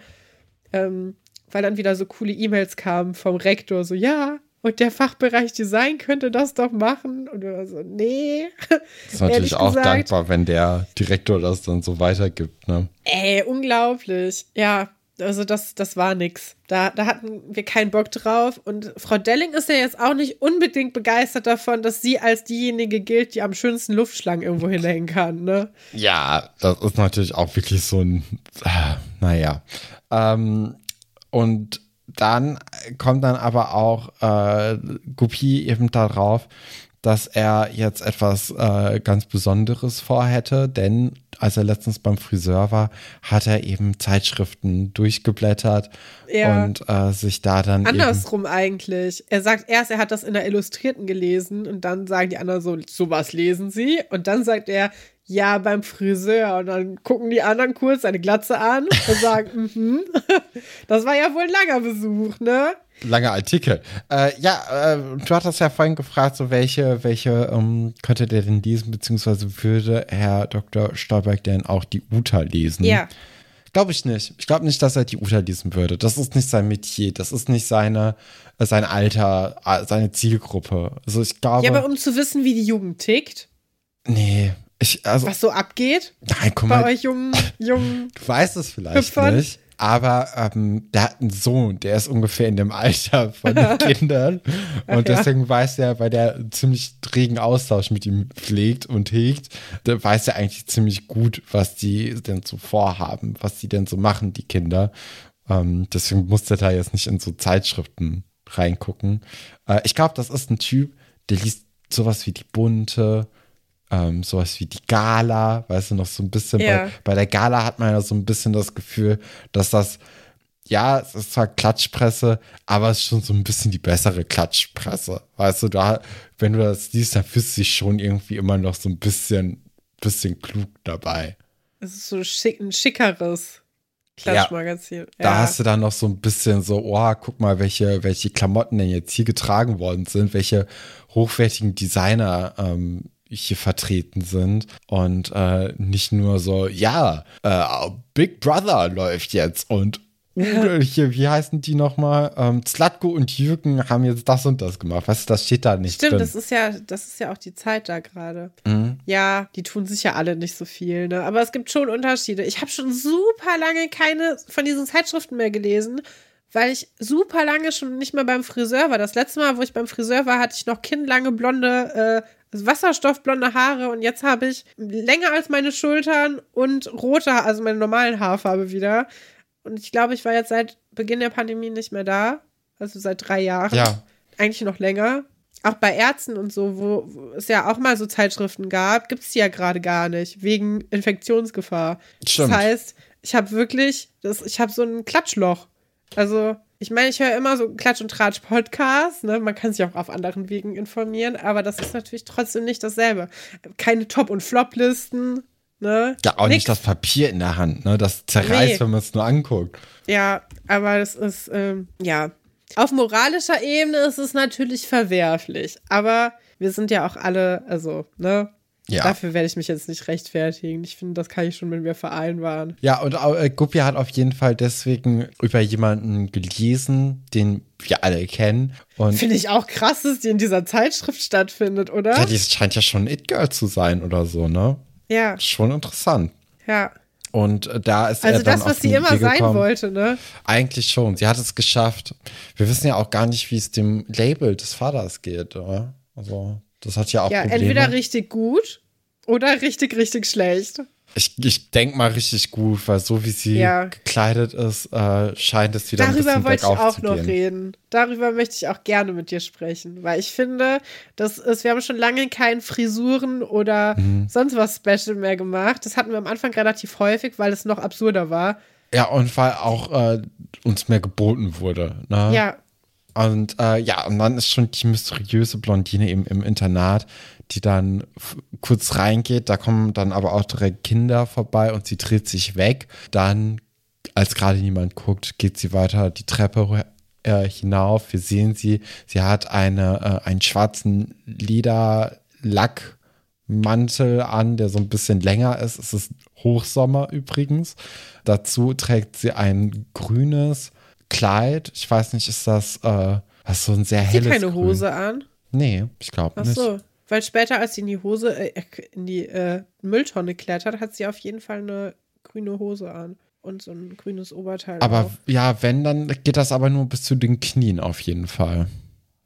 Ähm, weil dann wieder so coole E-Mails kamen vom Rektor, so, ja, und der Fachbereich Design könnte das doch machen. Und wir so, nee. Das ist natürlich auch dankbar, wenn der Direktor das dann so weitergibt, ne? Ey, unglaublich. Ja. also das, das war nix. Da, da hatten wir keinen Bock drauf. Und Frau Delling ist ja jetzt auch nicht unbedingt begeistert davon, dass sie als diejenige gilt, die am schönsten Luftschlangen irgendwo hinhängen kann, ne? Ja, das ist natürlich auch wirklich so ein, äh, naja. Ähm, und dann kommt dann aber auch äh, Guppy eben darauf, dass er jetzt etwas äh, ganz Besonderes vorhätte, denn als er letztens beim Friseur war, hat er eben Zeitschriften durchgeblättert ja. und äh, sich da dann. Andersrum eigentlich. Er sagt erst, er hat das in der Illustrierten gelesen und dann sagen die anderen so, sowas lesen sie. Und dann sagt er, ja, beim Friseur. Und dann gucken die anderen kurz seine Glatze an und sagen, mhm, das war ja wohl ein langer Besuch, ne? Langer Artikel. Äh, ja, äh, du hattest ja vorhin gefragt, so welche, welche ähm, könnte der denn lesen, beziehungsweise würde Herr Dr. Stolberg denn auch die Uta lesen? Ja. Glaube ich nicht. Ich glaube nicht, dass er die Uta lesen würde. Das ist nicht sein Metier. Das ist nicht seine, äh, sein Alter, äh, seine Zielgruppe. Also ich glaube. Ja, aber um zu wissen, wie die Jugend tickt. Nee. Ich, also, Was so abgeht? Nein, bei mal. Bei euch jungen, jungen. Du weißt es vielleicht Hüpfern. nicht. Aber ähm, der hat einen Sohn, der ist ungefähr in dem Alter von den Kindern. Und deswegen ja. weiß er, weil der ziemlich regen Austausch mit ihm pflegt und hegt, der weiß er eigentlich ziemlich gut, was die denn so vorhaben, was die denn so machen, die Kinder. Ähm, deswegen musste er da jetzt nicht in so Zeitschriften reingucken. Äh, ich glaube, das ist ein Typ, der liest sowas wie die Bunte, ähm, sowas wie die Gala, weißt du, noch so ein bisschen. Ja. Bei, bei der Gala hat man ja so ein bisschen das Gefühl, dass das, ja, es ist zwar Klatschpresse, aber es ist schon so ein bisschen die bessere Klatschpresse. Weißt du, da, wenn du das liest, dann fühlst du dich schon irgendwie immer noch so ein bisschen, bisschen klug dabei. Es ist so schick, ein schickeres. Klatschmagazin. Ja, da hast du dann noch so ein bisschen so, oh, guck mal, welche, welche Klamotten denn jetzt hier getragen worden sind, welche hochwertigen Designer ähm, hier vertreten sind und äh, nicht nur so, ja, äh, Big Brother läuft jetzt und hier, wie heißen die nochmal? Ähm, Zlatko und Jürgen haben jetzt das und das gemacht. Was, das steht da nicht Stimmt, drin. das ist ja, das ist ja auch die Zeit da gerade. Mhm. Ja, die tun sich ja alle nicht so viel, ne? Aber es gibt schon Unterschiede. Ich habe schon super lange keine von diesen Zeitschriften mehr gelesen, weil ich super lange schon nicht mehr beim Friseur war. Das letzte Mal, wo ich beim Friseur war, hatte ich noch kinnlange blonde äh, wasserstoffblonde Haare und jetzt habe ich länger als meine Schultern und rote, also meine normalen Haarfarbe wieder. Und ich glaube, ich war jetzt seit Beginn der Pandemie nicht mehr da. Also seit drei Jahren. Ja. Eigentlich noch länger. Auch bei Ärzten und so, wo, wo es ja auch mal so Zeitschriften gab, gibt es die ja gerade gar nicht, wegen Infektionsgefahr. Stimmt. Das heißt, ich habe wirklich, das, ich habe so ein Klatschloch. Also ich meine, ich höre immer so Klatsch und Tratsch Podcast, ne? Man kann sich auch auf anderen Wegen informieren, aber das ist natürlich trotzdem nicht dasselbe. Keine Top- und Flop-Listen, ne? Ja, auch Nix. nicht das Papier in der Hand, ne? Das zerreißt, nee. wenn man es nur anguckt. Ja, aber das ist, ähm, ja. Auf moralischer Ebene ist es natürlich verwerflich, aber wir sind ja auch alle, also, ne? Ja. Dafür werde ich mich jetzt nicht rechtfertigen. Ich finde, das kann ich schon, wenn wir vereinbaren. Ja, und äh, Guppi hat auf jeden Fall deswegen über jemanden gelesen, den wir alle kennen. Finde ich auch krass, dass die in dieser Zeitschrift stattfindet, oder? Ja, die scheint ja schon ein It-Girl zu sein oder so, ne? Ja. Schon interessant. Ja. Und äh, da ist also er dann das, was sie immer Idee sein gekommen. wollte, ne? Eigentlich schon. Sie hat es geschafft. Wir wissen ja auch gar nicht, wie es dem Label des Vaters geht, oder? Also das hat ja auch ja, Probleme. entweder richtig gut oder richtig, richtig schlecht. Ich, ich denke mal richtig gut, weil so wie sie ja. gekleidet ist, äh, scheint es wieder Darüber ein bisschen wollte ich auch noch reden. Darüber möchte ich auch gerne mit dir sprechen, weil ich finde, das ist, wir haben schon lange keinen Frisuren oder mhm. sonst was Special mehr gemacht. Das hatten wir am Anfang relativ häufig, weil es noch absurder war. Ja, und weil auch äh, uns mehr geboten wurde. Ne? Ja, und äh, ja, und dann ist schon die mysteriöse Blondine eben im Internat, die dann kurz reingeht. Da kommen dann aber auch direkt Kinder vorbei und sie dreht sich weg. Dann, als gerade niemand guckt, geht sie weiter die Treppe äh, hinauf. Wir sehen sie. Sie hat eine, äh, einen schwarzen Lederlackmantel an, der so ein bisschen länger ist. Es ist Hochsommer übrigens. Dazu trägt sie ein grünes Kleid. Ich weiß nicht, ist das, äh, das ist so ein sehr Hat helles. Sie keine Grün. Hose an? Nee, ich glaube nicht. Ach so. Weil später, als sie in die Hose, äh, in die äh, Mülltonne klettert, hat sie auf jeden Fall eine grüne Hose an. und so ein grünes Oberteil. Aber auch. ja, wenn, dann geht das aber nur bis zu den Knien auf jeden Fall.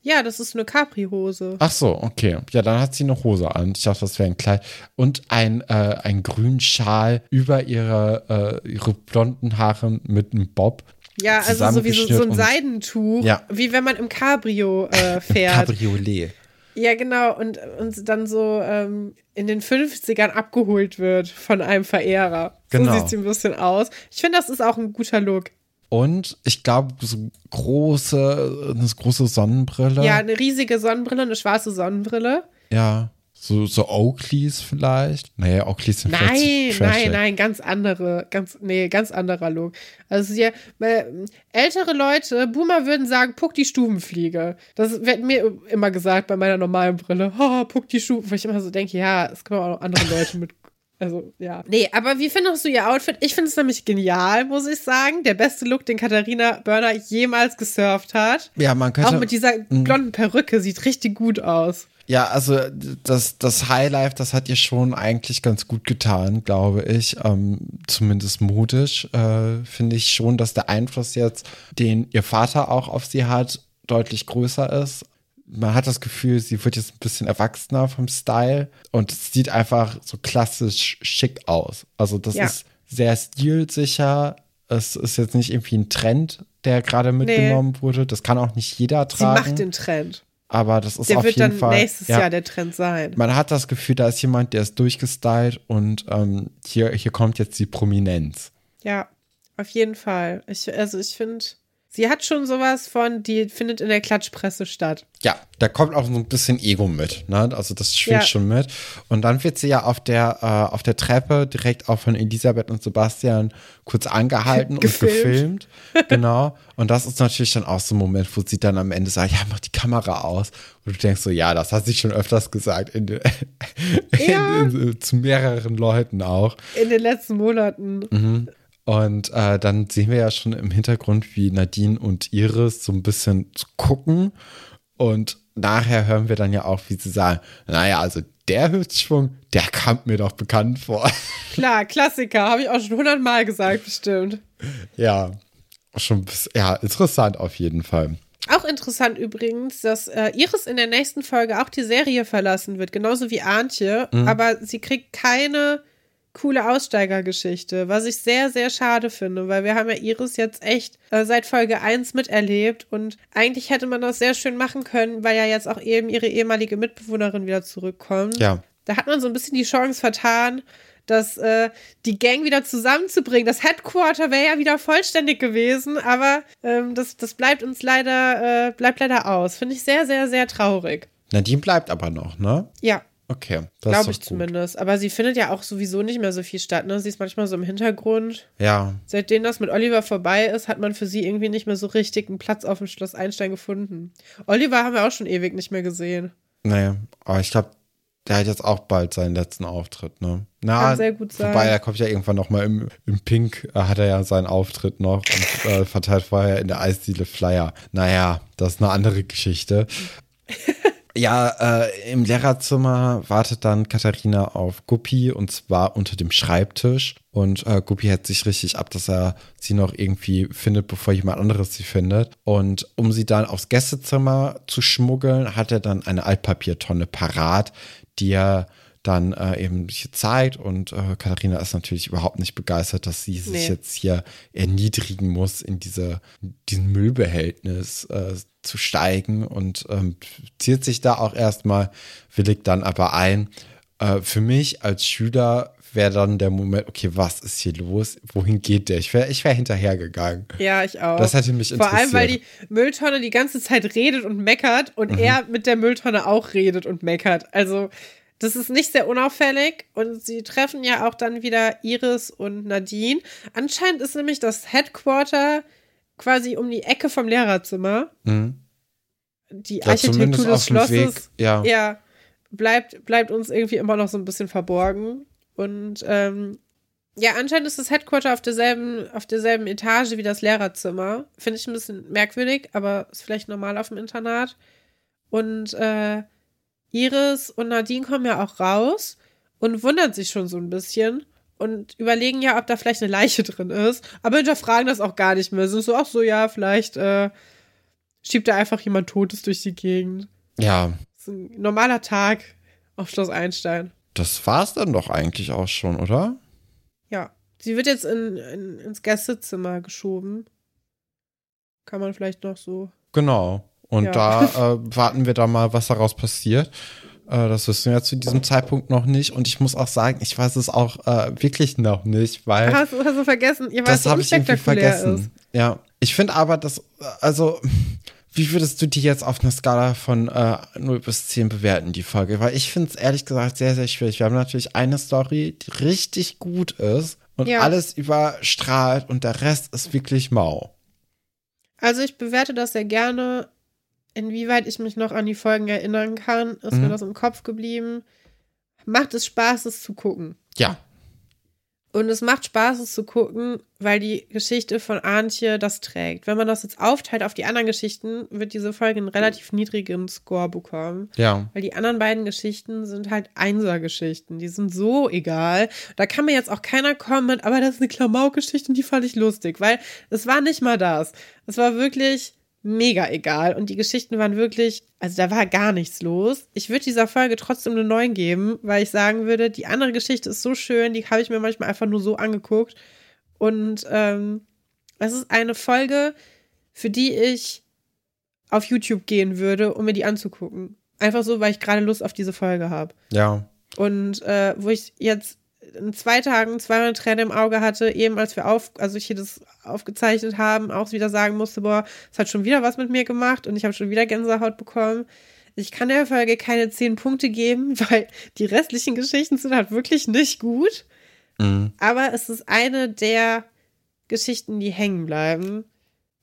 Ja, das ist eine Capri-Hose. Ach so, okay. Ja, dann hat sie eine Hose an. Ich dachte, das wäre ein Kleid. Und ein, äh, ein grünen Schal über ihre, äh, ihre blonden Haare mit einem Bob. Ja, also so wie so, so ein Seidentuch, ja. wie wenn man im Cabrio äh, fährt. Cabriolet. Ja, genau. Und, und dann so ähm, in den 50ern abgeholt wird von einem Verehrer. Genau. So sieht sie ein bisschen aus. Ich finde, das ist auch ein guter Look. Und ich glaube, so große, eine große Sonnenbrille. Ja, eine riesige Sonnenbrille, eine schwarze Sonnenbrille. Ja. So, so Oakleys vielleicht? Nee, Oakleys sind Nein, vielleicht nein, nein, ganz andere, ganz, nee, ganz anderer Look. Also hier, äh, ältere Leute, Boomer würden sagen, puck die Stubenfliege. Das wird mir immer gesagt bei meiner normalen Brille. Oh, puck die Stuben. Weil ich immer so denke, ja, es können auch noch andere Leute mit also, ja. Nee, aber wie findest du ihr Outfit? Ich finde es nämlich genial, muss ich sagen. Der beste Look, den Katharina Börner jemals gesurft hat. Ja, man könnte. Auch mit dieser mhm. blonden Perücke sieht richtig gut aus. Ja, also das, das Highlife, das hat ihr schon eigentlich ganz gut getan, glaube ich. Ähm, zumindest modisch äh, finde ich schon, dass der Einfluss jetzt, den ihr Vater auch auf sie hat, deutlich größer ist man hat das Gefühl, sie wird jetzt ein bisschen erwachsener vom Style und es sieht einfach so klassisch schick aus. Also das ja. ist sehr stilsicher. Es ist jetzt nicht irgendwie ein Trend, der gerade mitgenommen nee. wurde. Das kann auch nicht jeder tragen. Sie macht den Trend. Aber das ist der auf jeden Fall. Der wird dann nächstes ja, Jahr der Trend sein. Man hat das Gefühl, da ist jemand, der ist durchgestylt und ähm, hier, hier kommt jetzt die Prominenz. Ja, auf jeden Fall. Ich, also ich finde, Sie hat schon sowas von, die findet in der Klatschpresse statt. Ja, da kommt auch so ein bisschen Ego mit, ne? Also das schwingt ja. schon mit. Und dann wird sie ja auf der, äh, auf der Treppe direkt auch von Elisabeth und Sebastian kurz angehalten und gefilmt. genau. Und das ist natürlich dann auch so ein Moment, wo sie dann am Ende sagt, ja, mach die Kamera aus. Und du denkst so, ja, das hat sie schon öfters gesagt. In, in, ja. in, zu mehreren Leuten auch. In den letzten Monaten. Mhm. Und äh, dann sehen wir ja schon im Hintergrund, wie Nadine und Iris so ein bisschen gucken. Und nachher hören wir dann ja auch, wie sie sagen, naja, also der Hüftschwung, der kam mir doch bekannt vor. Klar, Klassiker, habe ich auch schon hundertmal gesagt, bestimmt. Ja, schon ja, interessant auf jeden Fall. Auch interessant übrigens, dass äh, Iris in der nächsten Folge auch die Serie verlassen wird, genauso wie Antje, mhm. aber sie kriegt keine coole Aussteigergeschichte, was ich sehr, sehr schade finde, weil wir haben ja Iris jetzt echt äh, seit Folge 1 miterlebt und eigentlich hätte man das sehr schön machen können, weil ja jetzt auch eben ihre ehemalige Mitbewohnerin wieder zurückkommt. Ja. Da hat man so ein bisschen die Chance vertan, dass äh, die Gang wieder zusammenzubringen. Das Headquarter wäre ja wieder vollständig gewesen, aber ähm, das, das bleibt uns leider, äh, bleibt leider aus. Finde ich sehr, sehr, sehr traurig. Nadine bleibt aber noch, ne? Ja. Okay, das Glaube ich gut. zumindest. Aber sie findet ja auch sowieso nicht mehr so viel statt. Ne? Sie ist manchmal so im Hintergrund. Ja. Seitdem das mit Oliver vorbei ist, hat man für sie irgendwie nicht mehr so richtig einen Platz auf dem Schloss Einstein gefunden. Oliver haben wir auch schon ewig nicht mehr gesehen. Naja, aber ich glaube, der hat jetzt auch bald seinen letzten Auftritt, ne? Na, Kann sehr gut sein. Wobei, er kommt ja irgendwann noch mal im, im Pink, äh, hat er ja seinen Auftritt noch und äh, verteilt vorher in der Eisdiele Flyer. Naja, das ist eine andere Geschichte. Ja, äh, im Lehrerzimmer wartet dann Katharina auf Guppi und zwar unter dem Schreibtisch. Und äh, Guppi hält sich richtig ab, dass er sie noch irgendwie findet, bevor jemand anderes sie findet. Und um sie dann aufs Gästezimmer zu schmuggeln, hat er dann eine Altpapiertonne parat, die er dann äh, eben hier zeigt. Und äh, Katharina ist natürlich überhaupt nicht begeistert, dass sie sich nee. jetzt hier erniedrigen muss in diese, diesen Müllbehältnis äh, zu steigen und ähm, zieht sich da auch erstmal, willigt dann aber ein. Äh, für mich als Schüler wäre dann der Moment, okay, was ist hier los? Wohin geht der? Ich wäre ich wär hinterhergegangen. Ja, ich auch. Das hätte mich interessiert. Vor allem, weil die Mülltonne die ganze Zeit redet und meckert und mhm. er mit der Mülltonne auch redet und meckert. Also das ist nicht sehr unauffällig und sie treffen ja auch dann wieder Iris und Nadine. Anscheinend ist nämlich das Headquarter quasi um die Ecke vom Lehrerzimmer. Mhm. Die ja, Architektur des Schlosses ja. ja. bleibt, bleibt uns irgendwie immer noch so ein bisschen verborgen. Und ähm, ja, anscheinend ist das Headquarter auf derselben, auf derselben Etage wie das Lehrerzimmer. Finde ich ein bisschen merkwürdig, aber ist vielleicht normal auf dem Internat. Und äh, Iris und Nadine kommen ja auch raus und wundern sich schon so ein bisschen. und überlegen ja, ob da vielleicht eine Leiche drin ist, aber hinterfragen das auch gar nicht mehr. Sind so, ach so, ja, vielleicht äh, schiebt da einfach jemand Totes durch die Gegend. Ja. Das ist ein normaler Tag auf Schloss Einstein. Das war's dann doch eigentlich auch schon, oder? Ja. Sie wird jetzt in, in, ins Gästezimmer geschoben. Kann man vielleicht noch so. Genau. Und ja. da äh, warten wir da mal, was daraus passiert. Äh, das wissen wir zu diesem Zeitpunkt noch nicht. Und ich muss auch sagen, ich weiß es auch äh, wirklich noch nicht, weil. Hast, hast du vergessen? Ihr das habe ich irgendwie vergessen. Ist. Ja. Ich finde aber, dass, also, wie würdest du die jetzt auf einer Skala von äh, 0 bis 10 bewerten, die Folge? Weil ich finde es ehrlich gesagt sehr, sehr schwierig. Wir haben natürlich eine Story, die richtig gut ist und ja. alles überstrahlt und der Rest ist wirklich mau. Also ich bewerte das sehr gerne inwieweit ich mich noch an die Folgen erinnern kann, ist mhm. mir das im Kopf geblieben. Macht es Spaß, es zu gucken. Ja. Und es macht Spaß, es zu gucken, weil die Geschichte von Antje das trägt. Wenn man das jetzt aufteilt auf die anderen Geschichten, wird diese Folge einen relativ niedrigen Score bekommen. Ja. Weil die anderen beiden Geschichten sind halt Einser-Geschichten. Die sind so egal. Da kann mir jetzt auch keiner kommen mit, aber das ist eine Klamauk-Geschichte und die fand ich lustig, weil es war nicht mal das. Es war wirklich mega egal. Und die Geschichten waren wirklich, also da war gar nichts los. Ich würde dieser Folge trotzdem eine 9 geben, weil ich sagen würde, die andere Geschichte ist so schön, die habe ich mir manchmal einfach nur so angeguckt. Und ähm, es ist eine Folge, für die ich auf YouTube gehen würde, um mir die anzugucken. Einfach so, weil ich gerade Lust auf diese Folge habe. Ja. Und äh, wo ich jetzt in zwei Tagen zweimal Träne im Auge hatte, eben als wir auf, also ich hier das aufgezeichnet haben, auch wieder sagen musste, boah, es hat schon wieder was mit mir gemacht und ich habe schon wieder Gänsehaut bekommen. Ich kann der Folge keine zehn Punkte geben, weil die restlichen Geschichten sind halt wirklich nicht gut. Mhm. Aber es ist eine der Geschichten, die hängen bleiben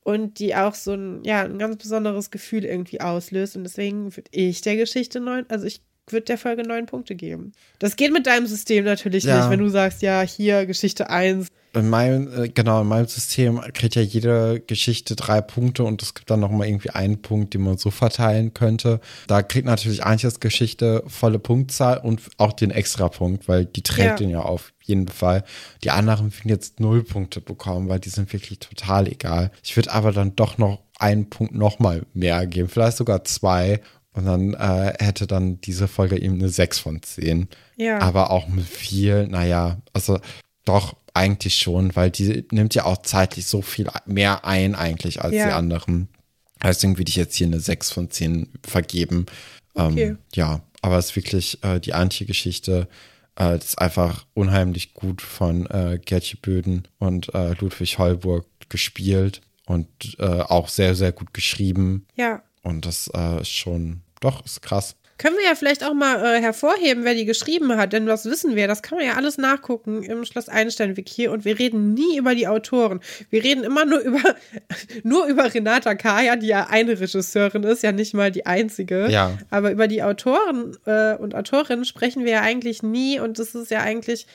und die auch so ein, ja, ein ganz besonderes Gefühl irgendwie auslöst. Und deswegen würde ich der Geschichte neun, also ich wird der Folge neun Punkte geben. Das geht mit deinem System natürlich ja. nicht, wenn du sagst, ja, hier Geschichte 1. In meinem, äh, genau, in meinem System kriegt ja jede Geschichte drei Punkte und es gibt dann nochmal irgendwie einen Punkt, den man so verteilen könnte. Da kriegt natürlich Antjes Geschichte volle Punktzahl und auch den Extrapunkt, weil die trägt ja. den ja auf jeden Fall. Die anderen werden jetzt null Punkte bekommen, weil die sind wirklich total egal. Ich würde aber dann doch noch einen Punkt nochmal mehr geben, vielleicht sogar zwei und dann äh, hätte dann diese Folge eben eine 6 von 10. Ja. Aber auch mit viel, naja, also doch eigentlich schon, weil die nimmt ja auch zeitlich so viel mehr ein eigentlich als ja. die anderen. Deswegen würde ich jetzt hier eine 6 von 10 vergeben. Ähm, okay. Ähm, ja, aber es ist wirklich äh, die Antje-Geschichte. Äh, das ist einfach unheimlich gut von äh, Gertje Böden und äh, Ludwig Holburg gespielt und äh, auch sehr, sehr gut geschrieben. Ja. Und das äh, ist schon doch, ist krass. Können wir ja vielleicht auch mal äh, hervorheben, wer die geschrieben hat, denn was wissen wir? Das kann man ja alles nachgucken im Schloss Einstein-Wiki und wir reden nie über die Autoren. Wir reden immer nur über, nur über Renata Kaya, die ja eine Regisseurin ist, ja nicht mal die einzige. Ja. Aber über die Autoren äh, und Autorinnen sprechen wir ja eigentlich nie und das ist ja eigentlich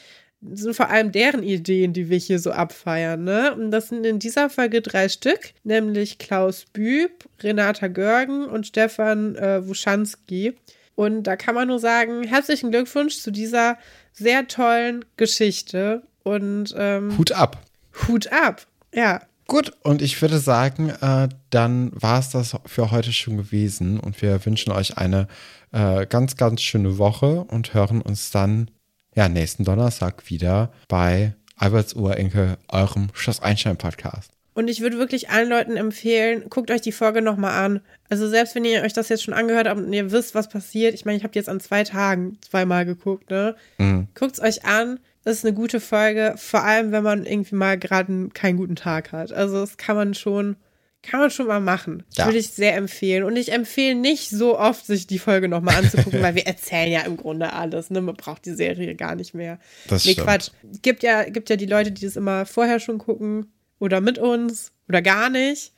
sind vor allem deren Ideen, die wir hier so abfeiern. Ne? Und das sind in dieser Folge drei Stück, nämlich Klaus Büb, Renata Görgen und Stefan äh, Wuschanski. Und da kann man nur sagen, herzlichen Glückwunsch zu dieser sehr tollen Geschichte. Und ähm, Hut ab. Hut ab, ja. Gut, und ich würde sagen, äh, dann war es das für heute schon gewesen. Und wir wünschen euch eine äh, ganz, ganz schöne Woche und hören uns dann ja, nächsten Donnerstag wieder bei Alberts Urenkel, eurem Schloss Einstein Podcast. Und ich würde wirklich allen Leuten empfehlen, guckt euch die Folge nochmal an. Also selbst wenn ihr euch das jetzt schon angehört habt und ihr wisst, was passiert, ich meine, ich habe jetzt an zwei Tagen zweimal geguckt, ne? Mhm. Guckt es euch an. Das ist eine gute Folge, vor allem wenn man irgendwie mal gerade keinen guten Tag hat. Also das kann man schon kann man schon mal machen. Ja. Würde ich sehr empfehlen. Und ich empfehle nicht so oft, sich die Folge nochmal anzugucken, weil wir erzählen ja im Grunde alles. Ne? Man braucht die Serie gar nicht mehr. Das nee, stimmt. Quatsch. Gibt ja, gibt ja die Leute, die das immer vorher schon gucken. Oder mit uns. Oder gar nicht.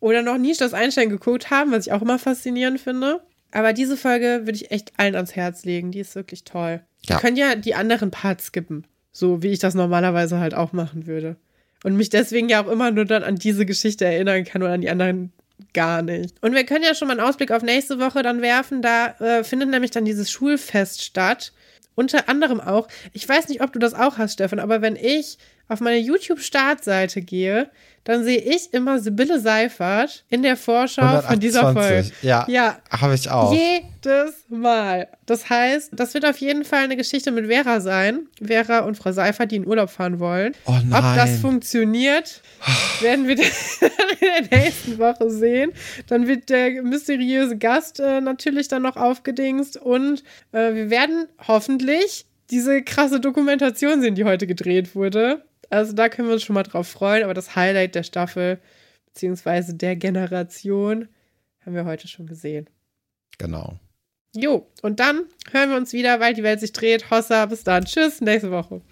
Oder noch nie das Einstein geguckt haben, was ich auch immer faszinierend finde. Aber diese Folge würde ich echt allen ans Herz legen. Die ist wirklich toll. Ja. Wir können ja die anderen Parts skippen. So wie ich das normalerweise halt auch machen würde und mich deswegen ja auch immer nur dann an diese Geschichte erinnern kann und an die anderen gar nicht. Und wir können ja schon mal einen Ausblick auf nächste Woche dann werfen. Da äh, findet nämlich dann dieses Schulfest statt. unter anderem auch, ich weiß nicht, ob du das auch hast, Stefan, aber wenn ich auf meine YouTube-Startseite gehe, dann sehe ich immer Sibylle Seifert in der Vorschau 128. von dieser Folge. Ja, ja. habe ich auch. Jedes Mal. Das heißt, das wird auf jeden Fall eine Geschichte mit Vera sein. Vera und Frau Seifert, die in Urlaub fahren wollen. Oh nein. Ob das funktioniert, werden wir in der nächsten Woche sehen. Dann wird der mysteriöse Gast äh, natürlich dann noch aufgedingst und äh, wir werden hoffentlich diese krasse Dokumentation sehen, die heute gedreht wurde. Also da können wir uns schon mal drauf freuen. Aber das Highlight der Staffel, beziehungsweise der Generation, haben wir heute schon gesehen. Genau. Jo, und dann hören wir uns wieder, weil die Welt sich dreht. Hossa, bis dann. Tschüss, nächste Woche.